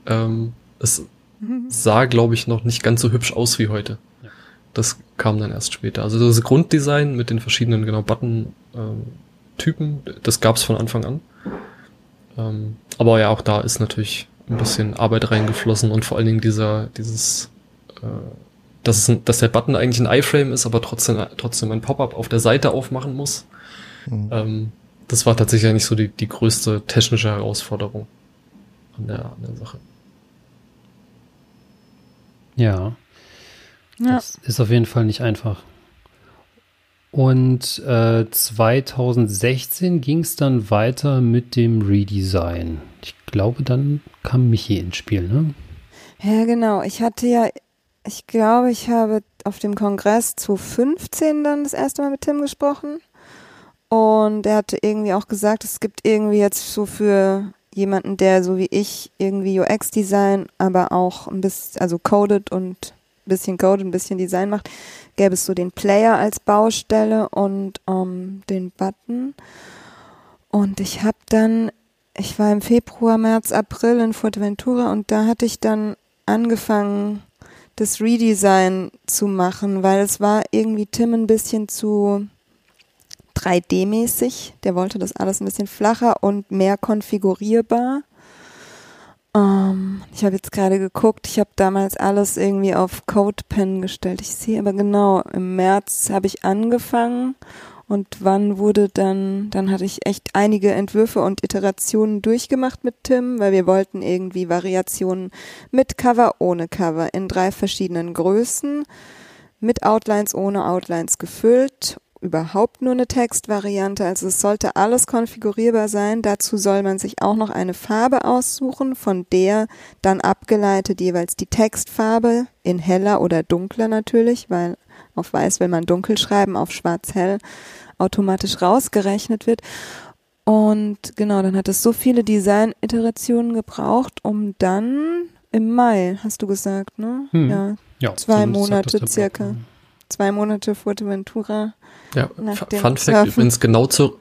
Ähm, es mhm. sah, glaube ich, noch nicht ganz so hübsch aus wie heute. Ja. Das kam dann erst später. Also das Grunddesign mit den verschiedenen genau Button-Typen, ähm, das gab es von Anfang an. Ähm, aber ja, auch da ist natürlich ein bisschen Arbeit reingeflossen und vor allen Dingen dieser, dieses äh, dass, dass der Button eigentlich ein iFrame ist, aber trotzdem, trotzdem ein Pop-up auf der Seite aufmachen muss. Mhm. Ähm, das war tatsächlich nicht so die, die größte technische Herausforderung an der, an der Sache. Ja. ja. Das ist auf jeden Fall nicht einfach. Und äh, 2016 ging es dann weiter mit dem Redesign. Ich glaube, dann kam Michi ins Spiel, ne? Ja, genau. Ich hatte ja ich glaube, ich habe auf dem Kongress zu 15 dann das erste Mal mit Tim gesprochen. Und er hatte irgendwie auch gesagt, es gibt irgendwie jetzt so für jemanden, der so wie ich irgendwie UX-Design, aber auch ein bisschen, also codet und ein bisschen codet, ein bisschen Design macht, gäbe es so den Player als Baustelle und ähm, den Button. Und ich habe dann, ich war im Februar, März, April in Fuerteventura und da hatte ich dann angefangen, das Redesign zu machen, weil es war irgendwie Tim ein bisschen zu 3D-mäßig. Der wollte das alles ein bisschen flacher und mehr konfigurierbar. Ähm, ich habe jetzt gerade geguckt, ich habe damals alles irgendwie auf CodePen gestellt. Ich sehe aber genau, im März habe ich angefangen und wann wurde dann, dann hatte ich echt einige Entwürfe und Iterationen durchgemacht mit Tim, weil wir wollten irgendwie Variationen mit Cover, ohne Cover, in drei verschiedenen Größen, mit Outlines, ohne Outlines gefüllt, überhaupt nur eine Textvariante. Also es sollte alles konfigurierbar sein. Dazu soll man sich auch noch eine Farbe aussuchen, von der dann abgeleitet jeweils die Textfarbe in heller oder dunkler natürlich, weil auf weiß will man dunkel schreiben, auf schwarz hell automatisch rausgerechnet wird. Und genau, dann hat es so viele Design-Iterationen gebraucht, um dann im Mai, hast du gesagt, ne? Hm. Ja, ja, zwei Monate circa. Zwei Monate Fuerteventura. Ja, Fun Fact übrigens genau zur,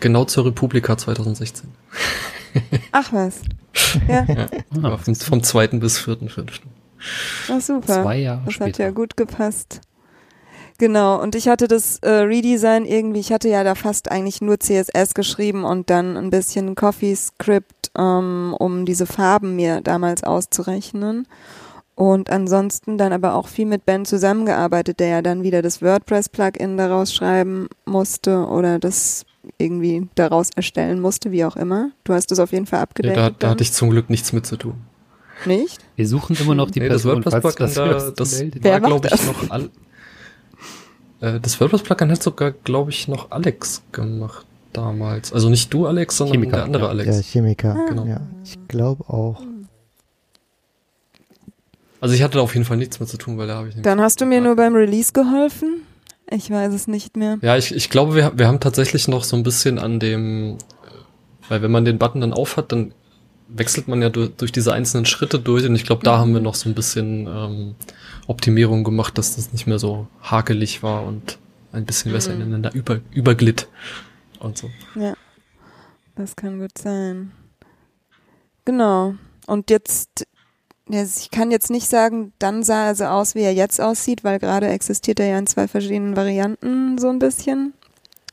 genau zur Republika 2016. Ach was. Ja. ja ah, vom, vom zweiten bis vierten, fünften. Ach super. Zwei Jahre das später. hat ja gut gepasst. Genau, und ich hatte das äh, Redesign irgendwie, ich hatte ja da fast eigentlich nur CSS geschrieben und dann ein bisschen Coffee-Script, ähm, um diese Farben mir damals auszurechnen. Und ansonsten dann aber auch viel mit Ben zusammengearbeitet, der ja dann wieder das WordPress-Plugin daraus schreiben musste oder das irgendwie daraus erstellen musste, wie auch immer. Du hast es auf jeden Fall abgedeckt. Ja, da, da hatte ich zum Glück nichts mit zu tun. Nicht? Wir suchen immer noch die nee, Person, das WordPress-Plugin, da, das war, glaube ich, noch all, äh, das WordPress-Plugin hat sogar, glaube ich, noch Alex gemacht damals. Also nicht du, Alex, sondern Chemiker, der andere ja. Alex. Ja, Chemiker. Ah. Genau. Ja, ich glaube auch. Also ich hatte da auf jeden Fall nichts mehr zu tun, weil da habe ich Dann hast du mir nur beim Release geholfen? Ich weiß es nicht mehr. Ja, ich, ich glaube, wir, wir haben tatsächlich noch so ein bisschen an dem, weil wenn man den Button dann aufhat, dann wechselt man ja durch, durch diese einzelnen Schritte durch und ich glaube, da mhm. haben wir noch so ein bisschen ähm, Optimierung gemacht, dass das nicht mehr so hakelig war und ein bisschen besser mhm. ineinander über, überglitt und so. Ja, das kann gut sein. Genau. Und jetzt, ich kann jetzt nicht sagen, dann sah er so aus, wie er jetzt aussieht, weil gerade existiert er ja in zwei verschiedenen Varianten so ein bisschen.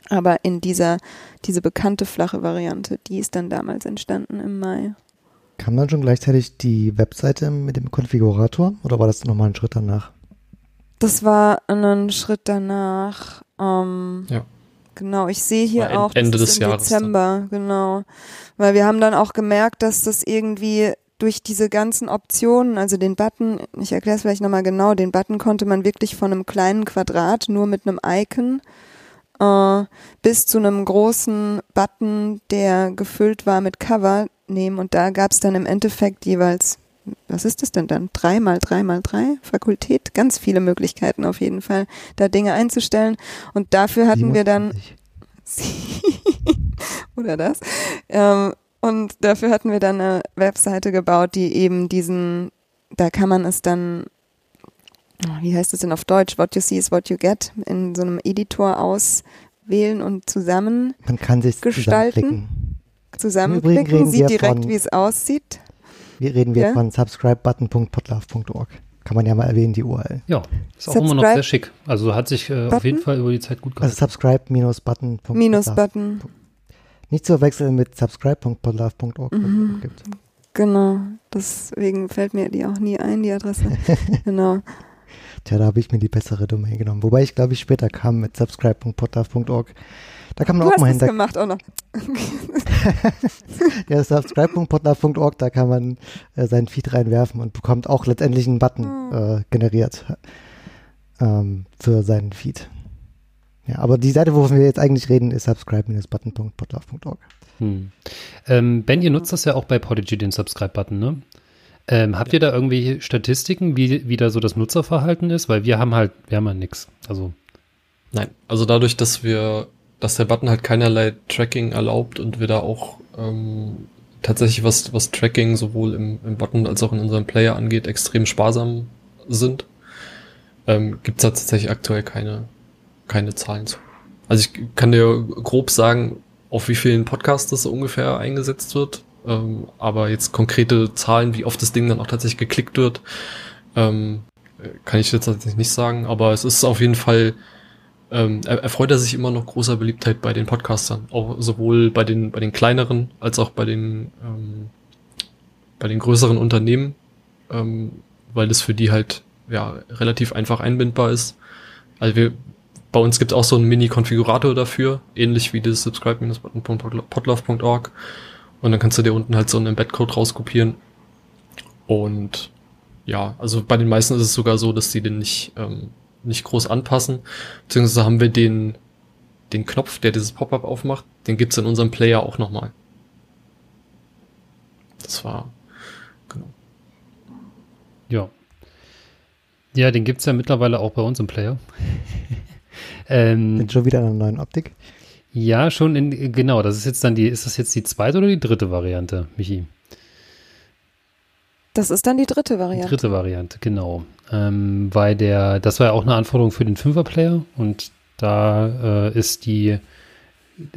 Aber in dieser, diese bekannte flache Variante, die ist dann damals entstanden im Mai. Kam dann schon gleichzeitig die Webseite mit dem Konfigurator oder war das nochmal ein Schritt danach? Das war ein Schritt danach. Ähm, ja. Genau, ich sehe hier auch Ende des Jahres Dezember, dann. genau. Weil wir haben dann auch gemerkt, dass das irgendwie durch diese ganzen Optionen, also den Button, ich erkläre es vielleicht nochmal genau, den Button konnte man wirklich von einem kleinen Quadrat nur mit einem Icon äh, bis zu einem großen Button, der gefüllt war mit Cover nehmen. Und da gab es dann im Endeffekt jeweils, was ist das denn dann? Drei mal drei mal drei Fakultät? Ganz viele Möglichkeiten auf jeden Fall, da Dinge einzustellen. Und dafür hatten 27. wir dann oder das. Ähm, und dafür hatten wir dann eine Webseite gebaut, die eben diesen, da kann man es dann wie heißt es denn auf Deutsch? What you see is what you get. In so einem Editor auswählen und zusammen Man kann sich gestalten. Zusammenklicken, sieht direkt, wie es aussieht. Wie reden wir ja? von subscribebutton.potlove.org. Kann man ja mal erwähnen, die URL. Ja, ist auch Subscribe immer noch sehr schick. Also hat sich äh, auf jeden Fall über die Zeit gut also gehalten. Also subscribe-button. Minus Button. Nicht zu verwechseln mit subscribe.potlove.org. Mhm. Genau, deswegen fällt mir die auch nie ein, die Adresse. genau. Tja, da habe ich mir die bessere Domain genommen. Wobei ich glaube ich später kam mit subscribe.potlove.org. Da kann man du auch mal hinter. gemacht auch noch. ja, subscribe.potlove.org, da kann man äh, seinen Feed reinwerfen und bekommt auch letztendlich einen Button hm. äh, generiert ähm, für seinen Feed. Ja, aber die Seite, wovon wir jetzt eigentlich reden, ist subscribe-button.potlove.org. Hm. Ähm, ben, ihr nutzt das ja auch bei Podigy, den Subscribe-Button, ne? Ähm, habt ihr da irgendwelche Statistiken, wie, wie da so das Nutzerverhalten ist? Weil wir haben halt, wir haben halt nichts. Also. Nein, also dadurch, dass wir, dass der Button halt keinerlei Tracking erlaubt und wir da auch ähm, tatsächlich was, was Tracking sowohl im, im Button als auch in unserem Player angeht, extrem sparsam sind, ähm, gibt es da tatsächlich aktuell keine, keine Zahlen zu. Also ich kann dir grob sagen, auf wie vielen Podcasts das ungefähr eingesetzt wird. Ähm, aber jetzt konkrete Zahlen, wie oft das Ding dann auch tatsächlich geklickt wird, ähm, kann ich jetzt tatsächlich nicht sagen. Aber es ist auf jeden Fall, ähm, erfreut er sich immer noch großer Beliebtheit bei den Podcastern. Auch sowohl bei den, bei den kleineren als auch bei den, ähm, bei den größeren Unternehmen, ähm, weil das für die halt ja relativ einfach einbindbar ist. Also wir, bei uns gibt es auch so einen Mini-Konfigurator dafür, ähnlich wie das subscribe-podlove.org. Und dann kannst du dir unten halt so einen Embed-Code rauskopieren. Und ja, also bei den meisten ist es sogar so, dass die den nicht, ähm, nicht groß anpassen. Beziehungsweise haben wir den, den Knopf, der dieses Pop-up aufmacht, den gibt's in unserem Player auch nochmal. Das war, genau. Ja. Ja, den gibt's ja mittlerweile auch bei uns im Player. ähm, Bin schon wieder in einer neuen Optik. Ja, schon in, genau, das ist jetzt dann die, ist das jetzt die zweite oder die dritte Variante, Michi? Das ist dann die dritte Variante. Die dritte Variante, genau. Ähm, weil der, das war ja auch eine Anforderung für den Fünfer-Player und da äh, ist die,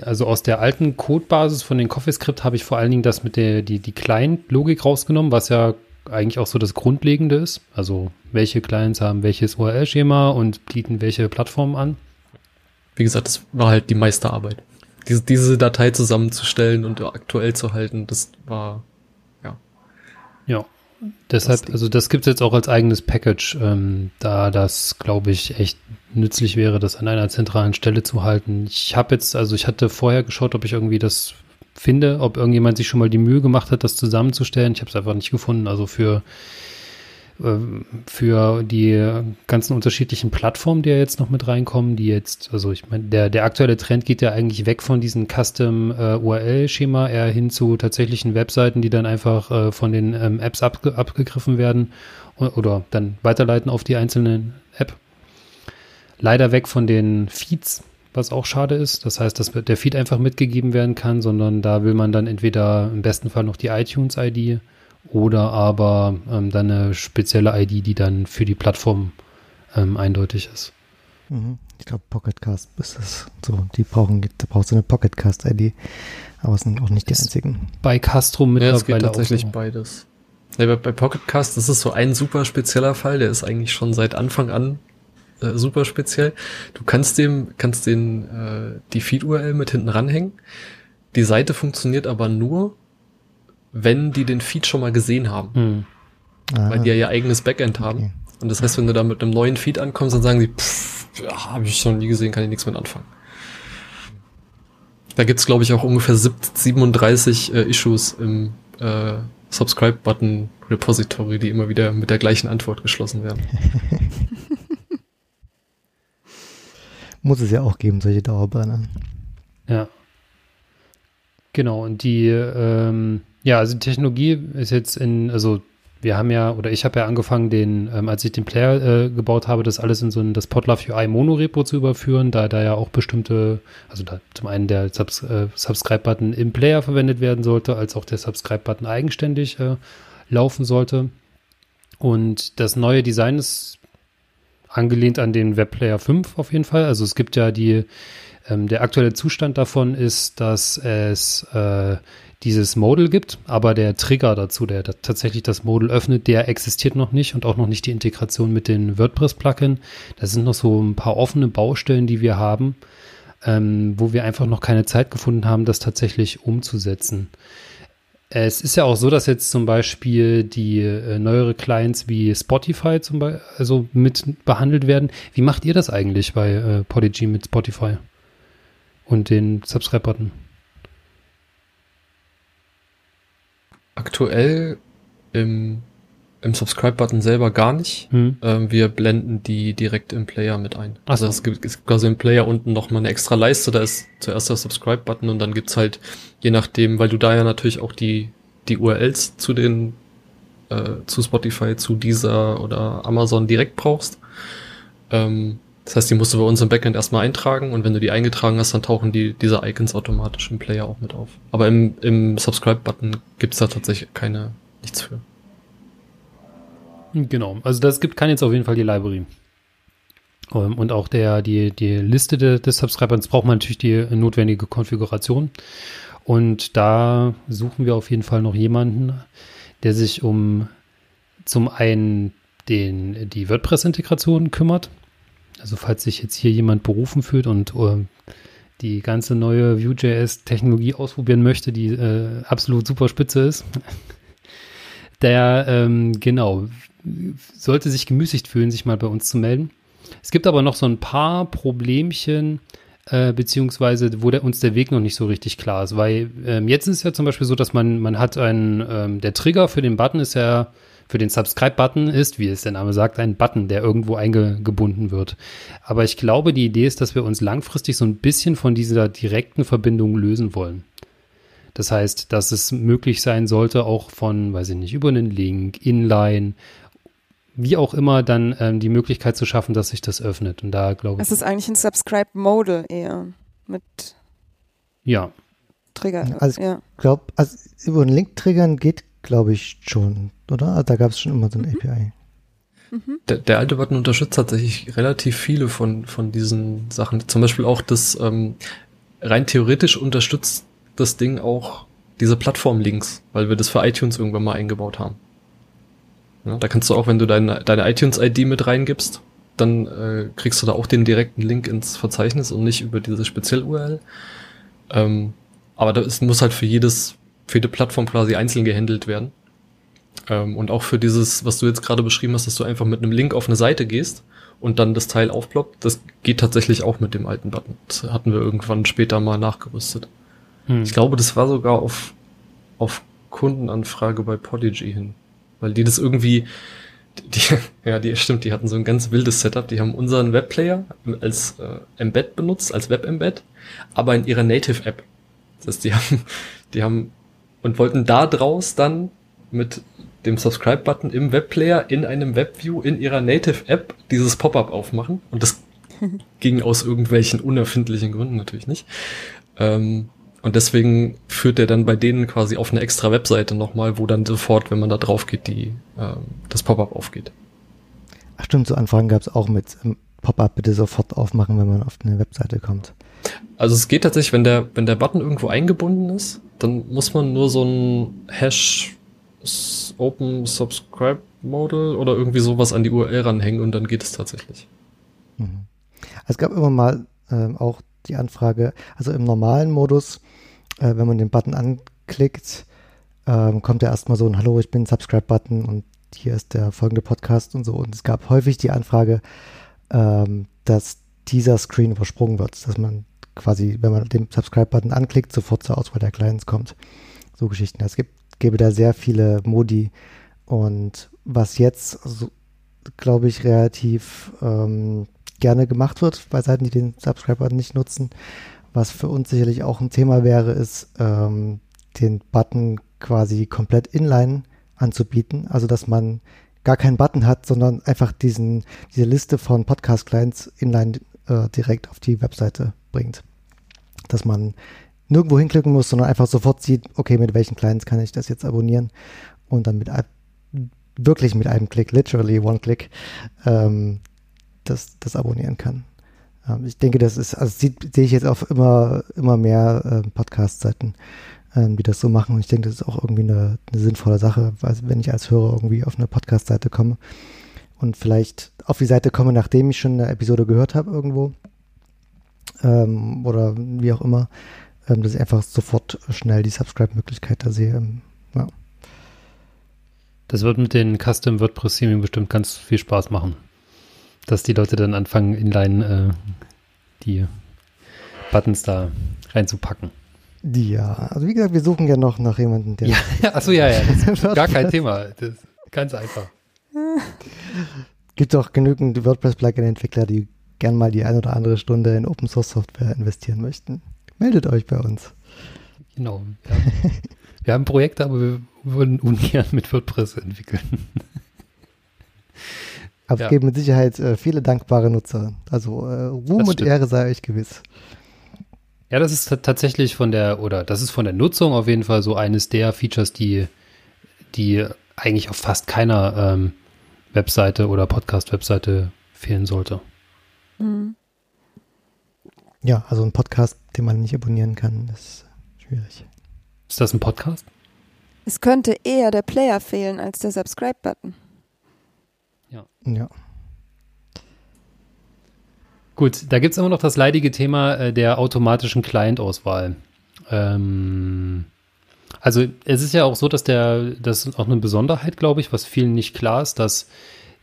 also aus der alten Codebasis von den CoffeeScript habe ich vor allen Dingen das mit der, die, die Client-Logik rausgenommen, was ja eigentlich auch so das Grundlegende ist. Also welche Clients haben welches URL-Schema und bieten welche Plattformen an wie gesagt, das war halt die Meisterarbeit. Diese, diese Datei zusammenzustellen und aktuell zu halten, das war, ja. Ja. Deshalb, also das gibt es jetzt auch als eigenes Package, ähm, da das, glaube ich, echt nützlich wäre, das an einer zentralen Stelle zu halten. Ich habe jetzt, also ich hatte vorher geschaut, ob ich irgendwie das finde, ob irgendjemand sich schon mal die Mühe gemacht hat, das zusammenzustellen. Ich habe es einfach nicht gefunden. Also für für die ganzen unterschiedlichen Plattformen, die ja jetzt noch mit reinkommen, die jetzt, also ich meine, der, der aktuelle Trend geht ja eigentlich weg von diesem Custom äh, eher hin zu tatsächlichen Webseiten, die dann einfach äh, von den ähm, Apps abge abgegriffen werden oder, oder dann weiterleiten auf die einzelnen App. Leider weg von den Feeds, was auch schade ist. Das heißt, dass der Feed einfach mitgegeben werden kann, sondern da will man dann entweder im besten Fall noch die iTunes-ID oder aber ähm, dann eine spezielle ID, die dann für die Plattform ähm, eindeutig ist. Mhm. Ich glaube, Pocketcast ist das so. Die brauchen, da brauchst du eine Pocketcast-ID. Aber es sind auch nicht die Ist- einzigen. Bei Castro Ja, mittlerweile es geht tatsächlich auch beides. Ja, bei, bei Pocketcast, das ist so ein super spezieller Fall, der ist eigentlich schon seit Anfang an äh, super speziell. Du kannst dem, kannst den äh, die Feed-URL mit hinten ranhängen. Die Seite funktioniert aber nur, wenn die den Feed schon mal gesehen haben, Hm. Ah, weil die ja ihr eigenes Backend haben. okay. Und das heißt, wenn du da mit einem neuen Feed ankommst, dann sagen die, pff, ja, habe ich schon nie gesehen, kann ich nichts mit anfangen. Da gibt's glaube ich, auch ungefähr 7- 37 äh, Issues im äh, Subscribe-Button-Repository, die immer wieder mit der gleichen Antwort geschlossen werden. Muss es ja auch geben, solche Dauerbrenner. Ja. Genau, und die, ähm, ja, also die Technologie ist jetzt in, also wir haben ja, oder ich habe ja angefangen, den, ähm, als ich den Player äh, gebaut habe, das alles in so ein das Podlove UI Mono-Repo zu überführen, da da ja auch bestimmte, also da zum einen der Subs äh, Subscribe-Button im Player verwendet werden sollte, als auch der Subscribe-Button eigenständig äh, laufen sollte. Und das neue Design ist angelehnt an den Webplayer 5 auf jeden Fall. Also es gibt ja die, ähm, der aktuelle Zustand davon ist, dass es äh, dieses Modal gibt, aber der Trigger dazu, der tatsächlich das Modal öffnet, der existiert noch nicht und auch noch nicht die Integration mit den WordPress-Plugin. Das sind noch so ein paar offene Baustellen, die wir haben, ähm, wo wir einfach noch keine Zeit gefunden haben, das tatsächlich umzusetzen. Es ist ja auch so, dass jetzt zum Beispiel die äh, neuere Clients wie Spotify zum Beispiel also mit behandelt werden. Wie macht ihr das eigentlich bei äh, Podigy mit Spotify und den Subscribe-Button? Aktuell im, im Subscribe-Button selber gar nicht. Hm? Ähm, wir blenden die direkt im Player mit ein. Ach Also so. es gibt, es gibt quasi im Player unten nochmal eine extra Leiste, da ist zuerst der Subscribe-Button und dann gibt's halt, je nachdem, weil du da ja natürlich auch die, die URLs zu den, äh, zu Spotify, zu dieser oder Amazon direkt brauchst. Ähm, das heißt, die musst du bei uns im Backend erstmal eintragen und wenn du die eingetragen hast, dann tauchen die, diese Icons automatisch im Player auch mit auf. Aber im, im Subscribe-Button gibt's da tatsächlich keine, nichts für. Genau, also das gibt, kann jetzt auf jeden Fall die Library. Ähm, Und auch der, die, die Liste de, des Subscribers braucht man natürlich die notwendige Konfiguration. Und da suchen wir auf jeden Fall noch jemanden, der sich um zum einen den, die WordPress-Integration kümmert. Also falls sich jetzt hier jemand berufen fühlt und ähm, die ganze neue Vue.js-Technologie ausprobieren möchte, die äh, absolut super spitze ist, der, ähm, genau, sollte sich gemüßigt fühlen, sich mal bei uns zu melden. Es gibt aber noch so ein paar Problemchen, äh, beziehungsweise wo der, uns der Weg noch nicht so richtig klar ist, weil ähm, jetzt ist ja zum Beispiel so, dass man, man hat einen, ähm, der Trigger für den Button ist ja, für den Subscribe-Button ist, wie es der Name sagt, ein Button, der irgendwo eingebunden wird. Aber ich glaube, die Idee ist, dass wir uns langfristig so ein bisschen von dieser direkten Verbindung lösen wollen. Das heißt, dass es möglich sein sollte, auch von, weiß ich nicht, über einen Link, Inline, wie auch immer, dann ähm, die Möglichkeit zu schaffen, dass sich das öffnet. Und da glaube ich, Es ist eigentlich ein Subscribe-Modal eher mit ja, Trigger. Also- ja. Glaub, also über einen Link triggern geht, glaube ich, schon, oder? Also da gab es schon immer so eine API. Der, der alte Button unterstützt tatsächlich relativ viele von, von diesen Sachen. Zum Beispiel auch das, ähm, rein theoretisch unterstützt das Ding auch diese Plattform-Links, weil wir das für iTunes irgendwann mal eingebaut haben. Ja, da kannst du auch, wenn du deine, deine iTunes-ID mit reingibst, dann äh, kriegst du da auch den direkten Link ins Verzeichnis und nicht über diese Speziell-URL. Ähm, aber das muss halt für jedes, für jede Plattform quasi einzeln gehandelt werden. Ähm, und auch für dieses, was du jetzt gerade beschrieben hast, dass du einfach mit einem Link auf eine Seite gehst und dann das Teil aufploppt, das geht tatsächlich auch mit dem alten Button. Das hatten wir irgendwann später mal nachgerüstet. hm. Ich glaube, das war sogar auf, auf Kundenanfrage bei Podigy hin. Weil die das irgendwie, die, ja, die stimmt, die hatten so ein ganz wildes Setup. Die haben unseren Webplayer als äh, Embed benutzt, als Web-Embed, aber in ihrer Native-App. Das heißt, die haben, die haben und wollten da draus dann mit dem Subscribe-Button im Webplayer in einem Webview in ihrer Native-App dieses Pop-up aufmachen. Und das ging aus irgendwelchen unerfindlichen Gründen natürlich nicht. Ähm, und deswegen führt er dann bei denen quasi auf eine extra Webseite nochmal, wo dann sofort, wenn man da drauf geht, die, ähm, das Pop-up aufgeht. Ach stimmt, so Anfragen gab es auch mit ähm, Pop-up bitte sofort aufmachen, wenn man auf eine Webseite kommt. Also es geht tatsächlich, wenn der, wenn der Button irgendwo eingebunden ist, dann muss man nur so ein Hash Open Subscribe Model oder irgendwie sowas an die URL ranhängen und dann geht es tatsächlich. Mhm. Es gab immer mal ähm, auch die Anfrage, also im normalen Modus, äh, wenn man den Button anklickt, ähm, kommt ja erstmal so ein Hallo, ich bin Subscribe-Button und hier ist der folgende Podcast und so. Und es gab häufig die Anfrage, ähm, dass dieser Screen übersprungen wird, dass man quasi, wenn man den Subscribe-Button anklickt, sofort zur Auswahl der Clients kommt. So Geschichten. Es gibt, gäbe da sehr viele Modi und was jetzt, so, glaube ich, relativ ähm, gerne gemacht wird bei Seiten, die den Subscribe-Button nicht nutzen, was für uns sicherlich auch ein Thema wäre, ist ähm, den Button quasi komplett inline anzubieten. Also dass man gar keinen Button hat, sondern einfach diesen, diese Liste von Podcast-Clients inline äh, direkt auf die Webseite bringt. Dass man nirgendwo hinklicken muss, sondern einfach sofort sieht, okay, mit welchen Clients kann ich das jetzt abonnieren und dann mit wirklich mit einem Klick, literally one Click, ähm, das, das abonnieren kann. Ähm, ich denke, das ist, also sehe ich jetzt auf immer, immer mehr äh, Podcast-Seiten, ähm, die das so machen. Und ich denke, das ist auch irgendwie eine, eine sinnvolle Sache, weil wenn ich als Hörer irgendwie auf eine Podcast-Seite komme und vielleicht auf die Seite komme, nachdem ich schon eine Episode gehört habe irgendwo ähm, oder wie auch immer, ähm, dass ich einfach sofort schnell die Subscribe-Möglichkeit da sehe. Ähm, ja. Das wird mit den Custom WordPress Theming bestimmt ganz viel Spaß machen. Dass die Leute dann anfangen, inline äh, die Buttons da reinzupacken. Ja, also wie gesagt, wir suchen ja noch nach jemandem, der. Ja, achso, ja, ja, gar kein Thema. Das ist ganz einfach. Gibt auch genügend WordPress-Plugin-Entwickler, die gern mal die ein oder andere Stunde in Open Source Software investieren möchten. Meldet euch bei uns. Genau. Ja. wir haben Projekte, aber wir würden ungern mit WordPress entwickeln. Aber ja. es gibt mit Sicherheit äh, viele dankbare Nutzer. Also äh, Ruhm und Ehre sei euch gewiss. Ja, das ist tatsächlich von der, oder das ist von der Nutzung auf jeden Fall so eines der Features, die, die eigentlich auf fast keiner ähm, Webseite oder Podcast-Webseite fehlen sollte. Mhm. Ja, also ein Podcast, den man nicht abonnieren kann, ist schwierig. Ist das ein Podcast? Es könnte eher der Player fehlen als der Subscribe-Button. Ja. Ja. Gut, da gibt es immer noch das leidige Thema äh, der automatischen Client-Auswahl. Ähm, also es ist ja auch so, dass der, das ist auch eine Besonderheit, glaube ich, was vielen nicht klar ist, dass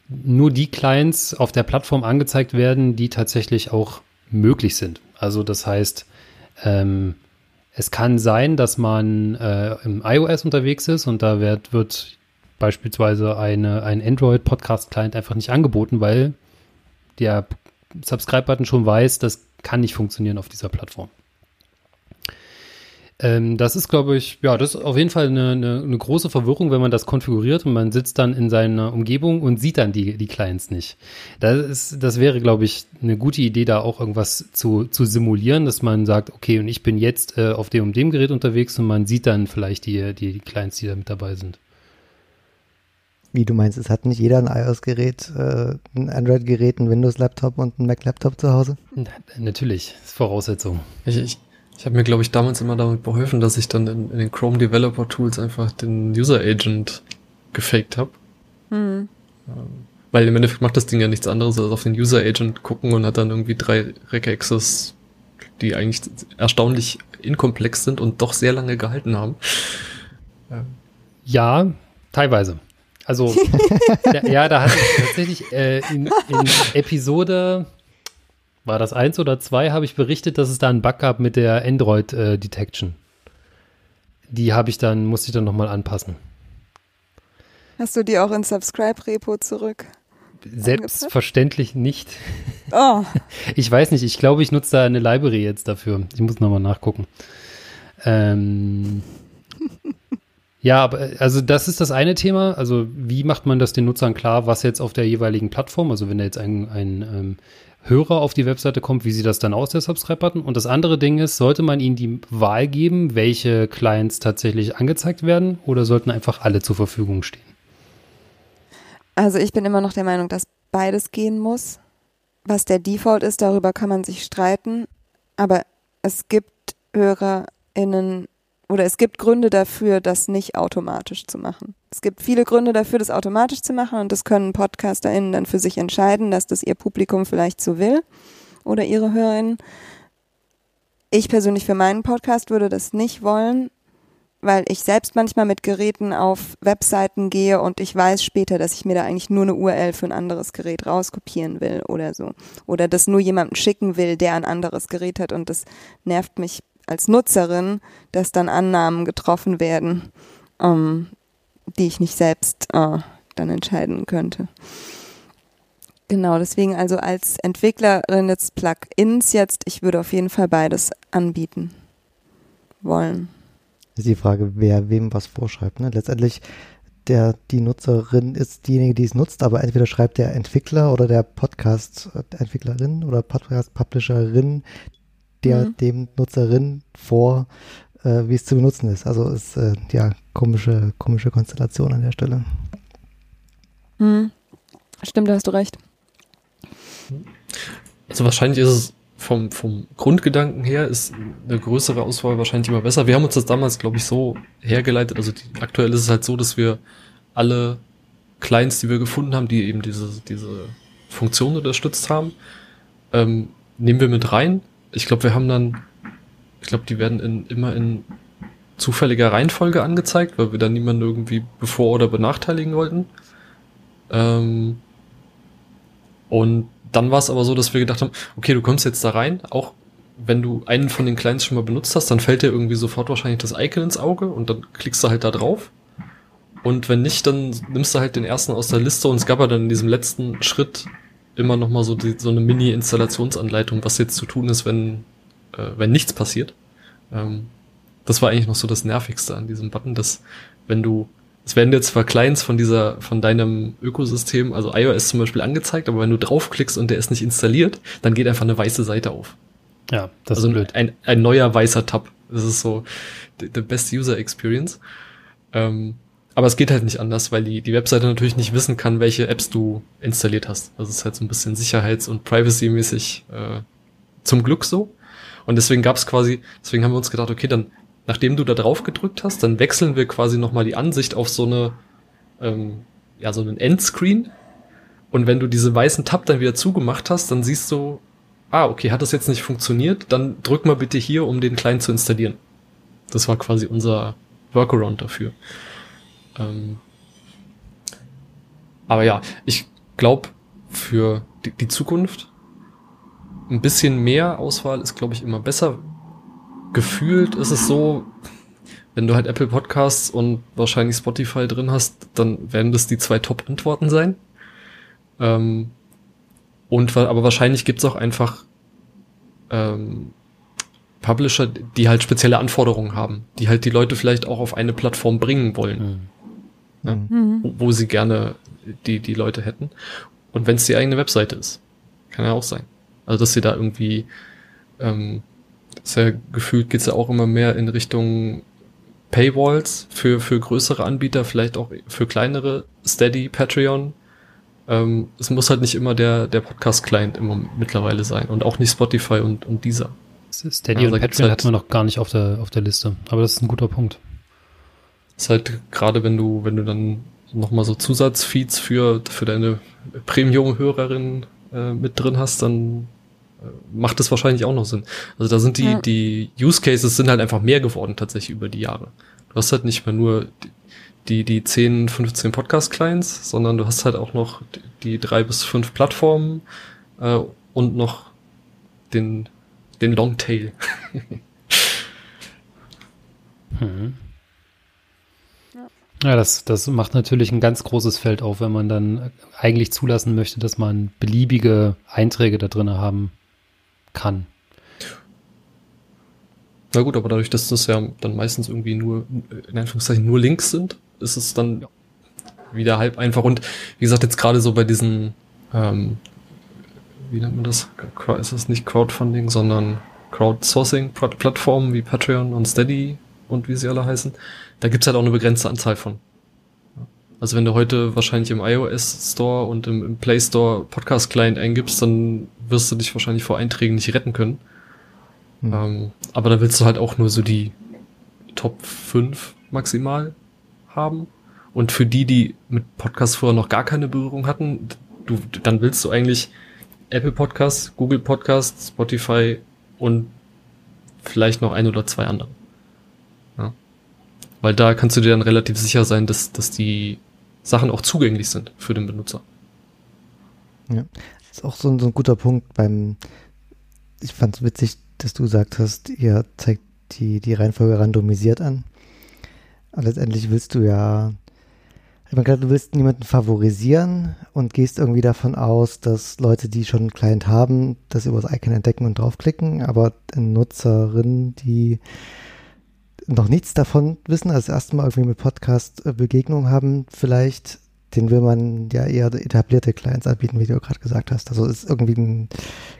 nur die Clients auf der Plattform angezeigt werden, die tatsächlich auch möglich sind. Also das heißt, ähm, es kann sein, dass man äh, im iOS unterwegs ist und da wird, wird beispielsweise eine, ein Android-Podcast-Client einfach nicht angeboten, weil der Subscribe-Button schon weiß, das kann nicht funktionieren auf dieser Plattform. Ähm, das ist, glaube ich, ja, das ist auf jeden Fall eine, eine, eine, große Verwirrung, wenn man das konfiguriert und man sitzt dann in seiner Umgebung und sieht dann die, die Clients nicht. Das, ist, das wäre, glaube ich, eine gute Idee, da auch irgendwas zu, zu simulieren, dass man sagt, okay, und ich bin jetzt äh, auf dem und dem Gerät unterwegs und man sieht dann vielleicht die, die, die Clients, die da mit dabei sind. Wie du meinst, es hat nicht jeder ein iOS-Gerät, äh, ein Android-Gerät, ein Windows-Laptop und ein Mac-Laptop zu Hause? Na, natürlich, ist Voraussetzung. Ich, ich, ich habe mir, glaube ich, damals immer damit beholfen, dass ich dann in, in den Chrome Developer Tools einfach den User Agent gefaked habe. Mhm. Weil im Endeffekt macht das Ding ja nichts anderes als auf den User Agent gucken und hat dann irgendwie drei Regexes, die eigentlich erstaunlich inkomplex sind und doch sehr lange gehalten haben. Ja, teilweise. Also, ja, da hatte ich tatsächlich äh, in, in, Episode, war das eins oder zwei, habe ich berichtet, dass es da einen Bug gab mit der Android äh, Detection. Die habe ich dann, musste ich dann nochmal anpassen. Hast du die auch in Subscribe-Repo zurück? Selbstverständlich nicht. Oh. Ich weiß nicht, ich glaube, ich nutze da eine Library jetzt dafür. Ich muss nochmal nachgucken. Ähm, ja, aber also das ist das eine Thema. Also wie macht man das den Nutzern klar, was jetzt auf der jeweiligen Plattform, also wenn da jetzt ein, ein ähm, Hörer auf die Webseite kommt, wie sieht das dann aus, der Subscribe-Button? Und das andere Ding ist, sollte man ihnen die Wahl geben, welche Clients tatsächlich angezeigt werden oder sollten einfach alle zur Verfügung stehen? Also ich bin immer noch der Meinung, dass beides gehen muss. Was der Default ist, darüber kann man sich streiten. Aber es gibt HörerInnen oder es gibt Gründe dafür, das nicht automatisch zu machen. Es gibt viele Gründe dafür, das automatisch zu machen und das können PodcasterInnen dann für sich entscheiden, dass das ihr Publikum vielleicht so will oder ihre HörerInnen. Ich persönlich für meinen Podcast würde das nicht wollen, weil ich selbst manchmal mit Geräten auf Webseiten gehe und ich weiß später, dass ich mir da eigentlich nur eine URL für ein anderes Gerät rauskopieren will oder so. Oder das nur jemandem schicken will, der ein anderes Gerät hat und das nervt mich als Nutzerin, dass dann Annahmen getroffen werden, ähm, die ich nicht selbst äh, dann entscheiden könnte. Genau, deswegen also als Entwicklerin des Plugins jetzt, ich würde auf jeden Fall beides anbieten wollen. Ist die Frage, wer wem was vorschreibt. Ne? Letztendlich der, die Nutzerin ist diejenige, die es nutzt, aber entweder schreibt der Entwickler oder der Podcast-Entwicklerin oder Podcast-Publisherin der mhm. dem Nutzerin vor, äh, wie es zu benutzen ist. Also ist äh, ja komische, komische Konstellation an der Stelle. Mhm. Stimmt, da hast du recht. Also wahrscheinlich ist es vom, vom Grundgedanken her ist eine größere Auswahl wahrscheinlich immer besser. Wir haben uns das damals, glaube ich, so hergeleitet. Also die, aktuell ist es halt so, dass wir alle Clients, die wir gefunden haben, die eben diese, diese Funktion unterstützt haben, ähm, nehmen wir mit rein ich glaube, wir haben dann, ich glaube, die werden in, immer in zufälliger Reihenfolge angezeigt, weil wir dann niemanden irgendwie bevor- oder benachteiligen wollten. Ähm, und dann war es aber so, dass wir gedacht haben, okay, du kommst jetzt da rein, auch wenn du einen von den Clients schon mal benutzt hast, dann fällt dir irgendwie sofort wahrscheinlich das Icon ins Auge und dann klickst du halt da drauf. Und wenn nicht, dann nimmst du halt den ersten aus der Liste und es gab ja dann in diesem letzten Schritt immer noch mal so, die, so eine Mini-Installationsanleitung, was jetzt zu tun ist, wenn, äh, wenn nichts passiert. Ähm, das war eigentlich noch so das Nervigste an diesem Button, dass wenn du, es werden jetzt zwar Clients von dieser, von deinem Ökosystem, also iOS zum Beispiel angezeigt, aber wenn du draufklickst und der ist nicht installiert, dann geht einfach eine weiße Seite auf. Ja, das also ist blöd. Ein, ein neuer weißer Tab. Das ist so the best user experience. Ähm, aber es geht halt nicht anders, weil die, die Webseite natürlich nicht wissen kann, welche Apps du installiert hast. Das ist halt so ein bisschen sicherheits- und privacy-mäßig äh, zum Glück so. Und deswegen gab es quasi, deswegen haben wir uns gedacht, okay, dann, nachdem du da drauf gedrückt hast, dann wechseln wir quasi nochmal die Ansicht auf so eine, ähm, ja, so einen Endscreen. Und wenn du diese weißen Tab dann wieder zugemacht hast, dann siehst du, ah, okay, hat das jetzt nicht funktioniert, dann drück mal bitte hier, um den Client zu installieren. Das war quasi unser Workaround dafür. Ähm, aber ja, ich glaube, für die, die, Zukunft ein bisschen mehr Auswahl ist, glaube ich, immer besser. Gefühlt ist es so, wenn du halt Apple Podcasts und wahrscheinlich Spotify drin hast, dann werden das die zwei Top-Antworten sein. Ähm, und aber wahrscheinlich gibt's auch einfach ähm, Publisher, die halt spezielle Anforderungen haben, die halt die Leute vielleicht auch auf eine Plattform bringen wollen. Mhm ja, mhm. wo, wo sie gerne die, die Leute hätten. Und wenn es die eigene Webseite ist, kann ja auch sein. Also dass sie da irgendwie, ähm, sehr gefühlt geht's ja auch immer mehr in Richtung Paywalls für, für größere Anbieter, vielleicht auch für kleinere, Steady, Patreon. Ähm, es muss halt nicht immer der, der Podcast-Client immer mittlerweile sein und auch nicht Spotify und, und dieser. Steady also und Patreon halt hatten wir noch gar nicht auf der, auf der Liste, aber das ist ein guter Punkt. Ist halt gerade, wenn du, wenn du dann nochmal so Zusatzfeeds für, für deine Premium-Hörerin äh, mit drin hast, dann äh, macht das wahrscheinlich auch noch Sinn. Also da sind die, ja. die Use Cases sind halt einfach mehr geworden tatsächlich über die Jahre. Du hast halt nicht mehr nur die, die 10, 15 Podcast-Clients, sondern du hast halt auch noch die drei bis fünf Plattformen äh, und noch den, den Longtail. hm. Ja, das, das macht natürlich ein ganz großes Feld auf, wenn man dann eigentlich zulassen möchte, dass man beliebige Einträge da drin haben kann. Na gut, aber dadurch, dass das ja dann meistens irgendwie nur, in Anführungszeichen, nur Links sind, ist es dann wieder halb einfach. Und wie gesagt, jetzt gerade so bei diesen, ähm, wie nennt man das? Ist das nicht Crowdfunding, sondern Crowdsourcing-Plattformen wie Patreon und Steady und wie sie alle heißen da gibt's halt auch eine begrenzte Anzahl von. Also wenn du heute wahrscheinlich im iOS Store und im, im Play Store Podcast Client eingibst, dann wirst du dich wahrscheinlich vor Einträgen nicht retten können. Hm. Ähm, aber da willst du halt auch nur so die Top 5 maximal haben. Und für die, die mit Podcasts vorher noch gar keine Berührung hatten, du, dann willst du eigentlich Apple Podcasts, Google Podcasts, Spotify und vielleicht noch ein oder zwei andere. Weil da kannst du dir dann relativ sicher sein, dass, dass die Sachen auch zugänglich sind für den Benutzer. Ja, das ist auch so ein, so ein guter Punkt beim, ich fand es witzig, dass du gesagt hast, ihr zeigt die, die Reihenfolge randomisiert an. Aber letztendlich willst du ja, ich meine, du willst niemanden favorisieren und gehst irgendwie davon aus, dass Leute, die schon einen Client haben, das über das Icon entdecken und draufklicken, aber Nutzerinnen, die noch nichts davon wissen, also das erste Mal irgendwie mit Podcast äh, Begegnung haben, vielleicht, den will man ja eher etablierte Clients anbieten, wie du gerade gesagt hast. Also ist irgendwie ein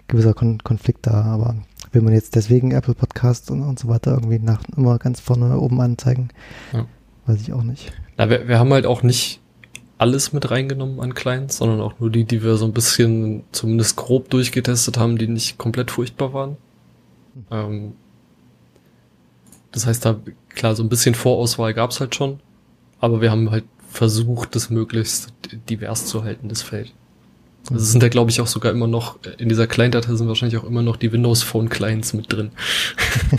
gewisser Kon Konflikt da, aber will man jetzt deswegen Apple Podcasts und, und so weiter irgendwie nach immer ganz vorne oben anzeigen? Ja. Weiß ich auch nicht. Na, wir, wir haben halt auch nicht alles mit reingenommen an Clients, sondern auch nur die, die wir so ein bisschen zumindest grob durchgetestet haben, die nicht komplett furchtbar waren. Hm. Ähm, das heißt, da klar, so ein bisschen Vorauswahl gab's halt schon, aber wir haben halt versucht, das möglichst divers zu halten, das Feld. Also sind da, glaube ich, auch sogar immer noch, in dieser Client-Datei sind wahrscheinlich auch immer noch die Windows Phone Clients mit drin.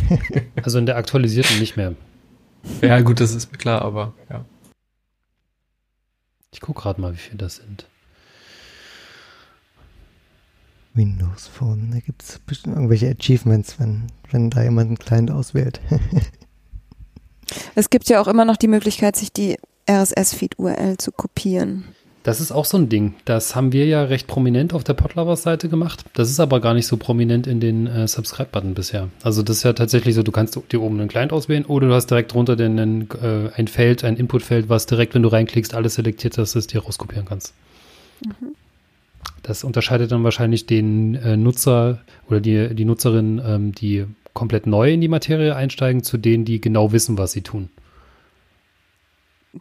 also in der aktualisierten nicht mehr. Ja, gut, das ist mir klar, aber ja. Ich gucke gerade mal, wie viel das sind. Windows Phone. Da gibt es bestimmt irgendwelche Achievements, wenn, wenn da jemand einen Client auswählt. es gibt ja auch immer noch die Möglichkeit, sich die RSS-Feed-URL zu kopieren. Das ist auch so ein Ding. Das haben wir ja recht prominent auf der Podlovers-Seite gemacht. Das ist aber gar nicht so prominent in den äh, Subscribe-Button bisher. Also das ist ja tatsächlich so, du kannst dir oben einen Client auswählen oder du hast direkt drunter den, äh, ein Feld, ein Input-Feld, was direkt, wenn du reinklickst, alles selektiert, dass du es dir rauskopieren kannst. Mhm. Das unterscheidet dann wahrscheinlich den äh, Nutzer oder die, die Nutzerin, ähm, die komplett neu in die Materie einsteigen, zu denen, die genau wissen, was sie tun.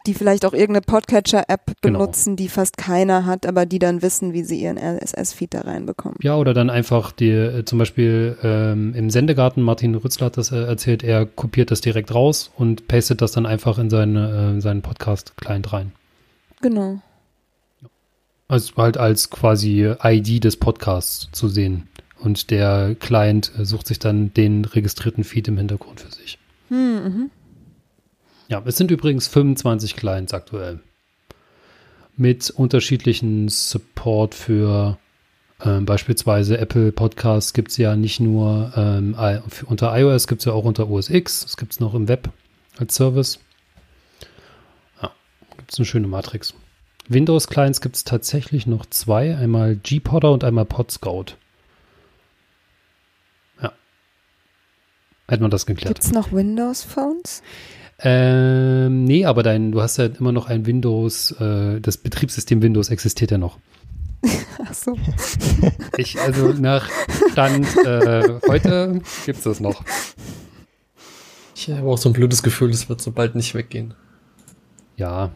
Die vielleicht auch irgendeine Podcatcher-App genau. benutzen, die fast keiner hat, aber die dann wissen, wie sie ihren RSS-Feed da reinbekommen. Ja, oder dann einfach die, äh, zum Beispiel ähm, im Sendegarten, Martin Rützler hat das äh, erzählt, er kopiert das direkt raus und pastet das dann einfach in seine, äh, seinen Podcast-Client rein. Genau. Also halt als quasi ID des Podcasts zu sehen. Und der Client sucht sich dann den registrierten Feed im Hintergrund für sich. Hm, mhm. Ja, es sind übrigens 25 Clients aktuell. Mit unterschiedlichen Support für ähm, beispielsweise Apple Podcasts gibt es ja nicht nur ähm, unter iOS, gibt es ja auch unter OS X. Das gibt es noch im Web als Service. Ja, gibt es eine schöne Matrix. Windows-Clients gibt es tatsächlich noch zwei. Einmal G-Podder und einmal PodScout. Ja. Hätte man das geklärt. Gibt es noch Windows-Phones? Ähm, nee, aber dein, du hast ja immer noch ein Windows, äh, das Betriebssystem Windows existiert ja noch. Ach so. Ich, also nach Stand äh, heute gibt es das noch. Ich habe auch so ein blödes Gefühl, das wird so bald nicht weggehen. Ja,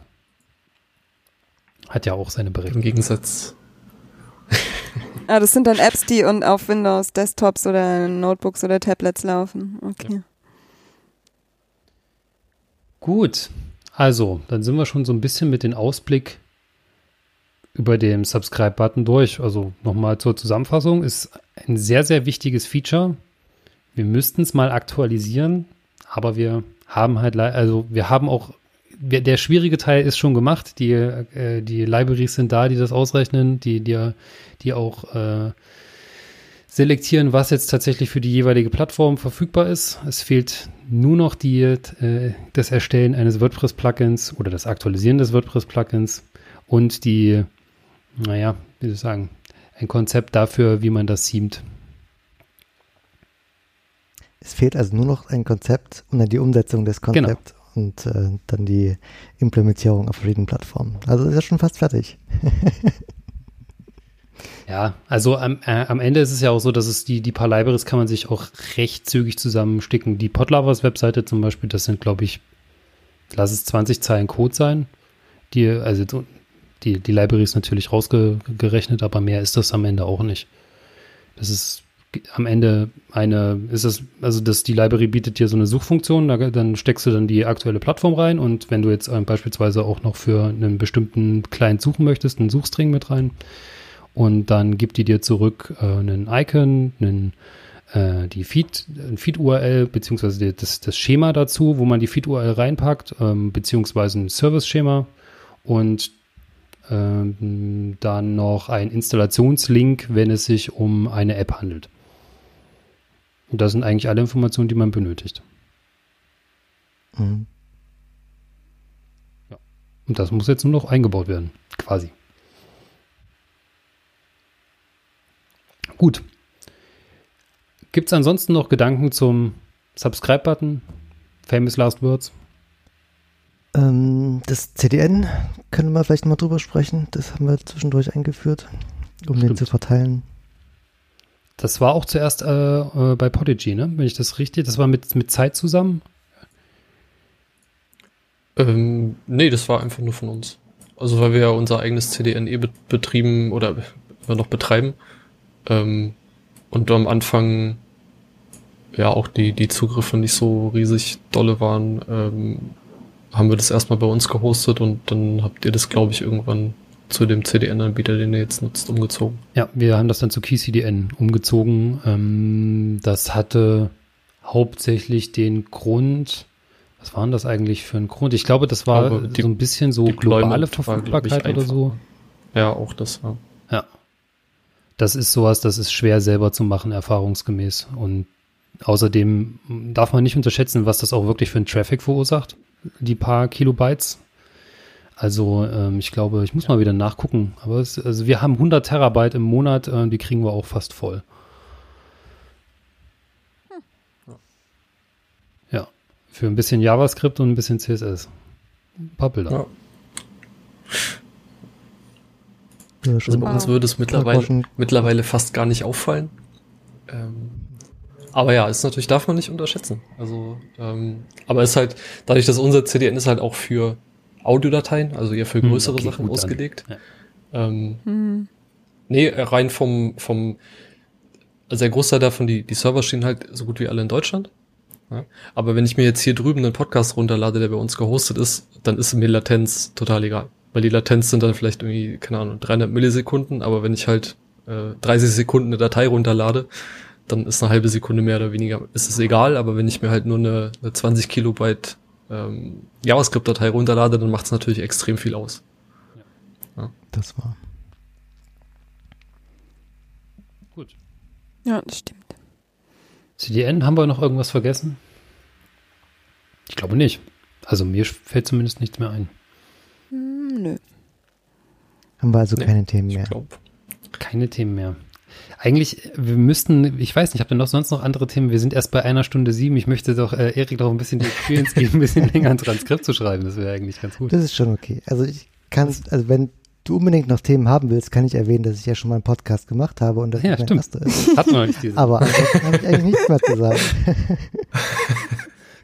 hat ja auch seine Berechtigung. Im Gegensatz. ah, das sind dann Apps, die und auf Windows Desktops oder Notebooks oder Tablets laufen. Okay. Ja. Gut. Also, dann sind wir schon so ein bisschen mit dem Ausblick über dem Subscribe-Button durch. Also nochmal zur Zusammenfassung, ist ein sehr, sehr wichtiges Feature. Wir müssten es mal aktualisieren, aber wir haben halt, also wir haben auch der schwierige Teil ist schon gemacht. Die, äh, die Libraries sind da, die das ausrechnen, die, die, die auch äh, selektieren, was jetzt tatsächlich für die jeweilige Plattform verfügbar ist. Es fehlt nur noch die, äh, das Erstellen eines WordPress-Plugins oder das Aktualisieren des WordPress-Plugins und die, naja, wie soll ich sagen, ein Konzept dafür, wie man das themet. Es fehlt also nur noch ein Konzept und dann die Umsetzung des genau. Konzepts. Genau und äh, dann die Implementierung auf verschiedenen Plattformen. Also ist ja schon fast fertig. ja, also am, äh, am Ende ist es ja auch so, dass es die, die paar Libraries kann man sich auch recht zügig zusammensticken. Die Podlovers Webseite zum Beispiel, das sind, glaube ich, lass es 20 Zeilen Code sein. Die, also die, die Library ist natürlich rausgerechnet, aber mehr ist das am Ende auch nicht. Das ist am Ende eine, ist es, also das, die Library bietet dir so eine Suchfunktion, da, dann steckst du dann die aktuelle Plattform rein und wenn du jetzt ähm, beispielsweise auch noch für einen bestimmten Client suchen möchtest, einen Suchstring mit rein und dann gibt die dir zurück äh, einen Icon, einen äh, die Feed, Feed-URL beziehungsweise das, das Schema dazu, wo man die Feed-URL reinpackt, ähm, beziehungsweise ein Service-Schema und ähm, dann noch ein Installationslink, wenn es sich um eine App handelt. Und das sind eigentlich alle Informationen, die man benötigt. Mhm. Ja. Und das muss jetzt nur noch eingebaut werden, quasi. Gut. Gibt es ansonsten noch Gedanken zum Subscribe-Button? Famous Last Words? Ähm, das CDN können wir vielleicht mal drüber sprechen. Das haben wir zwischendurch eingeführt, um Stimmt. den zu verteilen. Das war auch zuerst äh, äh, bei Podigy, ne? Wenn ich das richtig, das war mit, mit Zeit zusammen? Ähm, nee, das war einfach nur von uns. Also weil wir ja unser eigenes CDN eh betrieben oder noch betreiben. Ähm, und am Anfang ja auch die, die Zugriffe nicht so riesig dolle waren, ähm, haben wir das erstmal bei uns gehostet und dann habt ihr das, glaube ich, irgendwann zu dem CDN-Anbieter, den ihr jetzt nutzt, umgezogen. Ja, wir haben das dann zu KeyCDN umgezogen. Ähm, das hatte hauptsächlich den Grund, was war denn das eigentlich für ein Grund? Ich glaube, das war glaube, die, so ein bisschen so globale Verfügbarkeit oder so. Ja, auch das war. Ja. Das ist sowas, das ist schwer selber zu machen, erfahrungsgemäß. Und Außerdem darf man nicht unterschätzen, was das auch wirklich für einen Traffic verursacht, die paar Kilobytes. Also ähm, ich glaube, ich muss mal wieder nachgucken. Aber es, also wir haben 100 Terabyte im Monat, äh, die kriegen wir auch fast voll. Ja, für ein bisschen JavaScript und ein bisschen CSS. Ein paar Bilder. Ja. Ja, also bei uns würde es mittlerweile, mittlerweile fast gar nicht auffallen. Ähm, aber ja, ist natürlich, darf man nicht unterschätzen. Also, ähm, aber ist halt, dadurch, dass unser CDN ist halt auch für Audiodateien, also eher für hm, größere okay, Sachen ausgelegt. Ja. Ähm, hm. Nee, rein vom, vom, also der Großteil davon, die, die Server stehen halt so gut wie alle in Deutschland. Ja? Aber wenn ich mir jetzt hier drüben einen Podcast runterlade, der bei uns gehostet ist, dann ist mir Latenz total egal. Weil die Latenz sind dann vielleicht irgendwie, keine Ahnung, 300 Millisekunden, aber wenn ich halt äh, 30 Sekunden eine Datei runterlade, dann ist eine halbe Sekunde mehr oder weniger, ist es egal, aber wenn ich mir halt nur eine, eine 20 Kilobyte ähm, JavaScript-Datei runterlade, dann macht es natürlich extrem viel aus. Ja. ja. Das war. Gut. Ja, das stimmt. CDN, haben wir noch irgendwas vergessen? Ich glaube nicht. Also mir fällt zumindest nichts mehr ein. Hm, nö. Haben wir also nee, keine Themen mehr. Keine Themen mehr. Eigentlich, wir müssten, ich weiß nicht, habt ihr noch sonst noch andere Themen? Wir sind erst bei einer Stunde sieben. Ich möchte doch äh, Erik doch ein bisschen die Experience geben, ein bisschen länger ein Transkript zu schreiben. Das wäre eigentlich ganz gut. Das ist schon okay. Also ich kann also wenn du unbedingt noch Themen haben willst, kann ich erwähnen, dass ich ja schon mal einen Podcast gemacht habe und das ja, stimmt. ist. Hatten wir nicht diese. Aber ansonsten habe ich eigentlich nichts mehr zu sagen.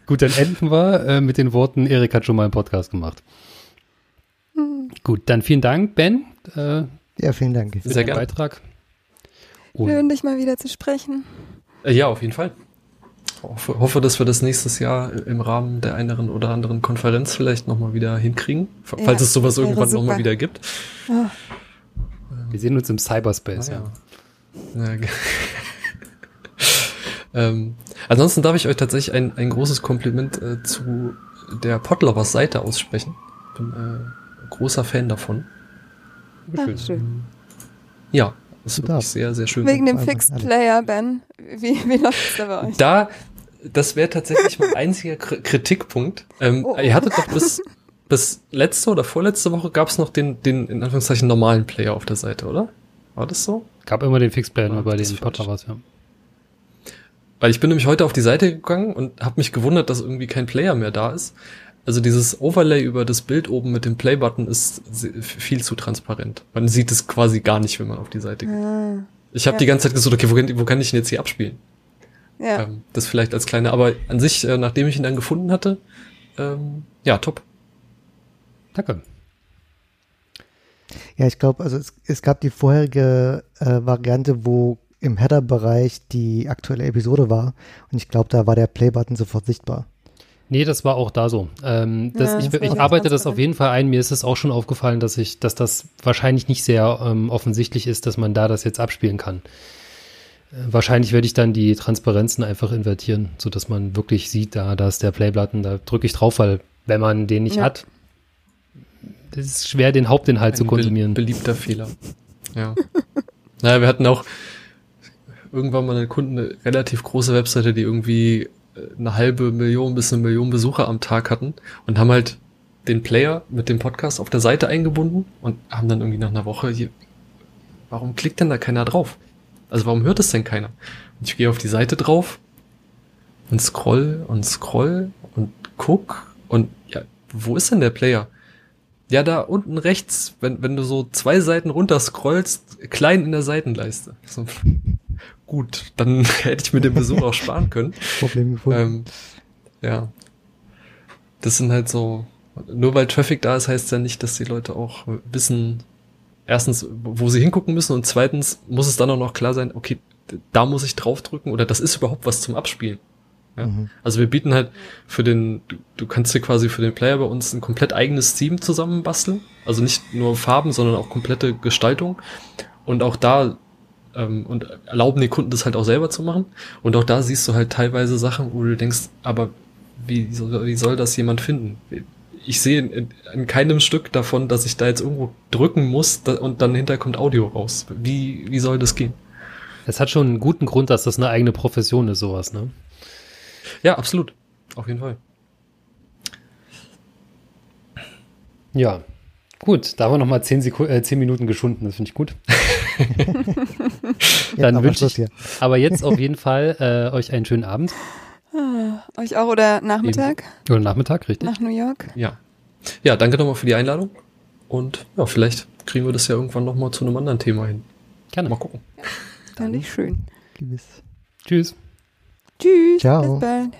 Gut, dann enden wir äh, mit den Worten, Erik hat schon mal einen Podcast gemacht. Hm. Gut, dann vielen Dank, Ben. Äh, ja, vielen Dank. Für Sehr gerne. Beitrag. Schön, dich mal wieder zu sprechen. Äh, ja, auf jeden Fall. Hoffe, hoffe, dass wir das nächstes Jahr im Rahmen der einen oder anderen Konferenz vielleicht nochmal wieder hinkriegen, falls ja, es sowas irgendwann nochmal wieder gibt. Oh. Wir sehen uns im Cyberspace, ah, ja. ja. ähm, ansonsten darf ich euch tatsächlich ein, ein großes Kompliment äh, zu der Podlovers Seite aussprechen. Bin äh, großer Fan davon. Ach, schön. Ja, das ist wirklich sehr, sehr schön. Wegen dem Fixed Player, Ben. Wie, wie läuft es da bei euch? Da, das wäre tatsächlich mein einziger Kritikpunkt. Ähm, oh. Ihr hattet doch bis, bis letzte oder vorletzte Woche gab es noch den, den, in Anführungszeichen, normalen Player auf der Seite, oder? War das so? Gab immer den Fixed Player nur bei den Podcasts, ja. Weil ich bin nämlich heute auf die Seite gegangen und habe mich gewundert, dass irgendwie kein Player mehr da ist. Also dieses Overlay über das Bild oben mit dem Play-Button ist viel zu transparent. Man sieht es quasi gar nicht, wenn man auf die Seite geht. Ah, ich habe ja. die ganze Zeit gesucht, okay, wo kann, wo kann ich ihn jetzt hier abspielen? Ja. Ähm, das vielleicht als kleine, aber an sich, äh, nachdem ich ihn dann gefunden hatte, ähm, ja, top. Danke. Ja, ich glaube, also es, es gab die vorherige äh, Variante, wo im Header-Bereich die aktuelle Episode war. Und ich glaube, da war der Play-Button sofort sichtbar. Nee, das war auch da so. Ähm, das, Ja, ich, das ich ganz arbeite das auf jeden Fall ein. Mir ist es auch schon aufgefallen, dass ich, dass das wahrscheinlich nicht sehr ähm, offensichtlich ist, dass man da das jetzt abspielen kann. Äh, wahrscheinlich werde ich dann die Transparenzen einfach invertieren, sodass man wirklich sieht, da, da ist der Playbutton, da drücke ich drauf, weil wenn man den nicht Ja. hat, es ist schwer, den Hauptinhalt zu Ein konsumieren. Be beliebter Fehler. Ja. naja, wir hatten auch irgendwann mal einen Kunden, eine relativ große Webseite, die irgendwie eine halbe Million bis eine Million Besucher am Tag hatten und haben halt den Player mit dem Podcast auf der Seite eingebunden und haben dann irgendwie nach einer Woche hier, warum klickt denn da keiner drauf? Also warum hört es denn keiner? Und ich gehe auf die Seite drauf und scroll und scroll und guck und ja, wo ist denn der Player? Ja, da unten rechts, wenn, wenn du so zwei Seiten runter scrollst, klein in der Seitenleiste. So. Gut, dann hätte ich mir den Besuch auch sparen können. Problem gefunden. Ähm, ja. Das sind halt so, nur weil Traffic da ist, heißt ja nicht, dass die Leute auch wissen, erstens, wo sie hingucken müssen und zweitens muss es dann auch noch klar sein, okay, da muss ich draufdrücken oder das ist überhaupt was zum Abspielen. Ja? Mhm. Also wir bieten halt für den, du, du kannst dir quasi für den Player bei uns ein komplett eigenes Theme zusammenbasteln. Also nicht nur Farben, sondern auch komplette Gestaltung. Und auch da, ähm, und erlauben den Kunden das halt auch selber zu machen. Und auch da siehst du halt teilweise Sachen, wo du denkst, aber wie soll, wie soll das jemand finden? Ich sehe in, in keinem Stück davon, dass ich da jetzt irgendwo drücken muss und dann hinterher kommt Audio raus. Wie, wie soll das gehen? Es hat schon einen guten Grund, dass das eine eigene Profession ist, sowas, ne? Ja, absolut. Auf jeden Fall. Ja. Gut, da haben wir nochmal zehn, Seku- äh, zehn Minuten geschunden, das finde ich gut. Dann aber wünsche ich-. Aber jetzt auf jeden Fall äh, euch einen schönen Abend Ah, euch auch oder Nachmittag oder Nachmittag, richtig? nach New York? Ja. Ja, danke nochmal für die Einladung. Und ja, vielleicht kriegen wir das ja irgendwann nochmal zu einem anderen Thema hin. Gerne. Mal gucken. Fand ich schön. Gewiss. Tschüss. Tschüss. Ciao. Bis bald.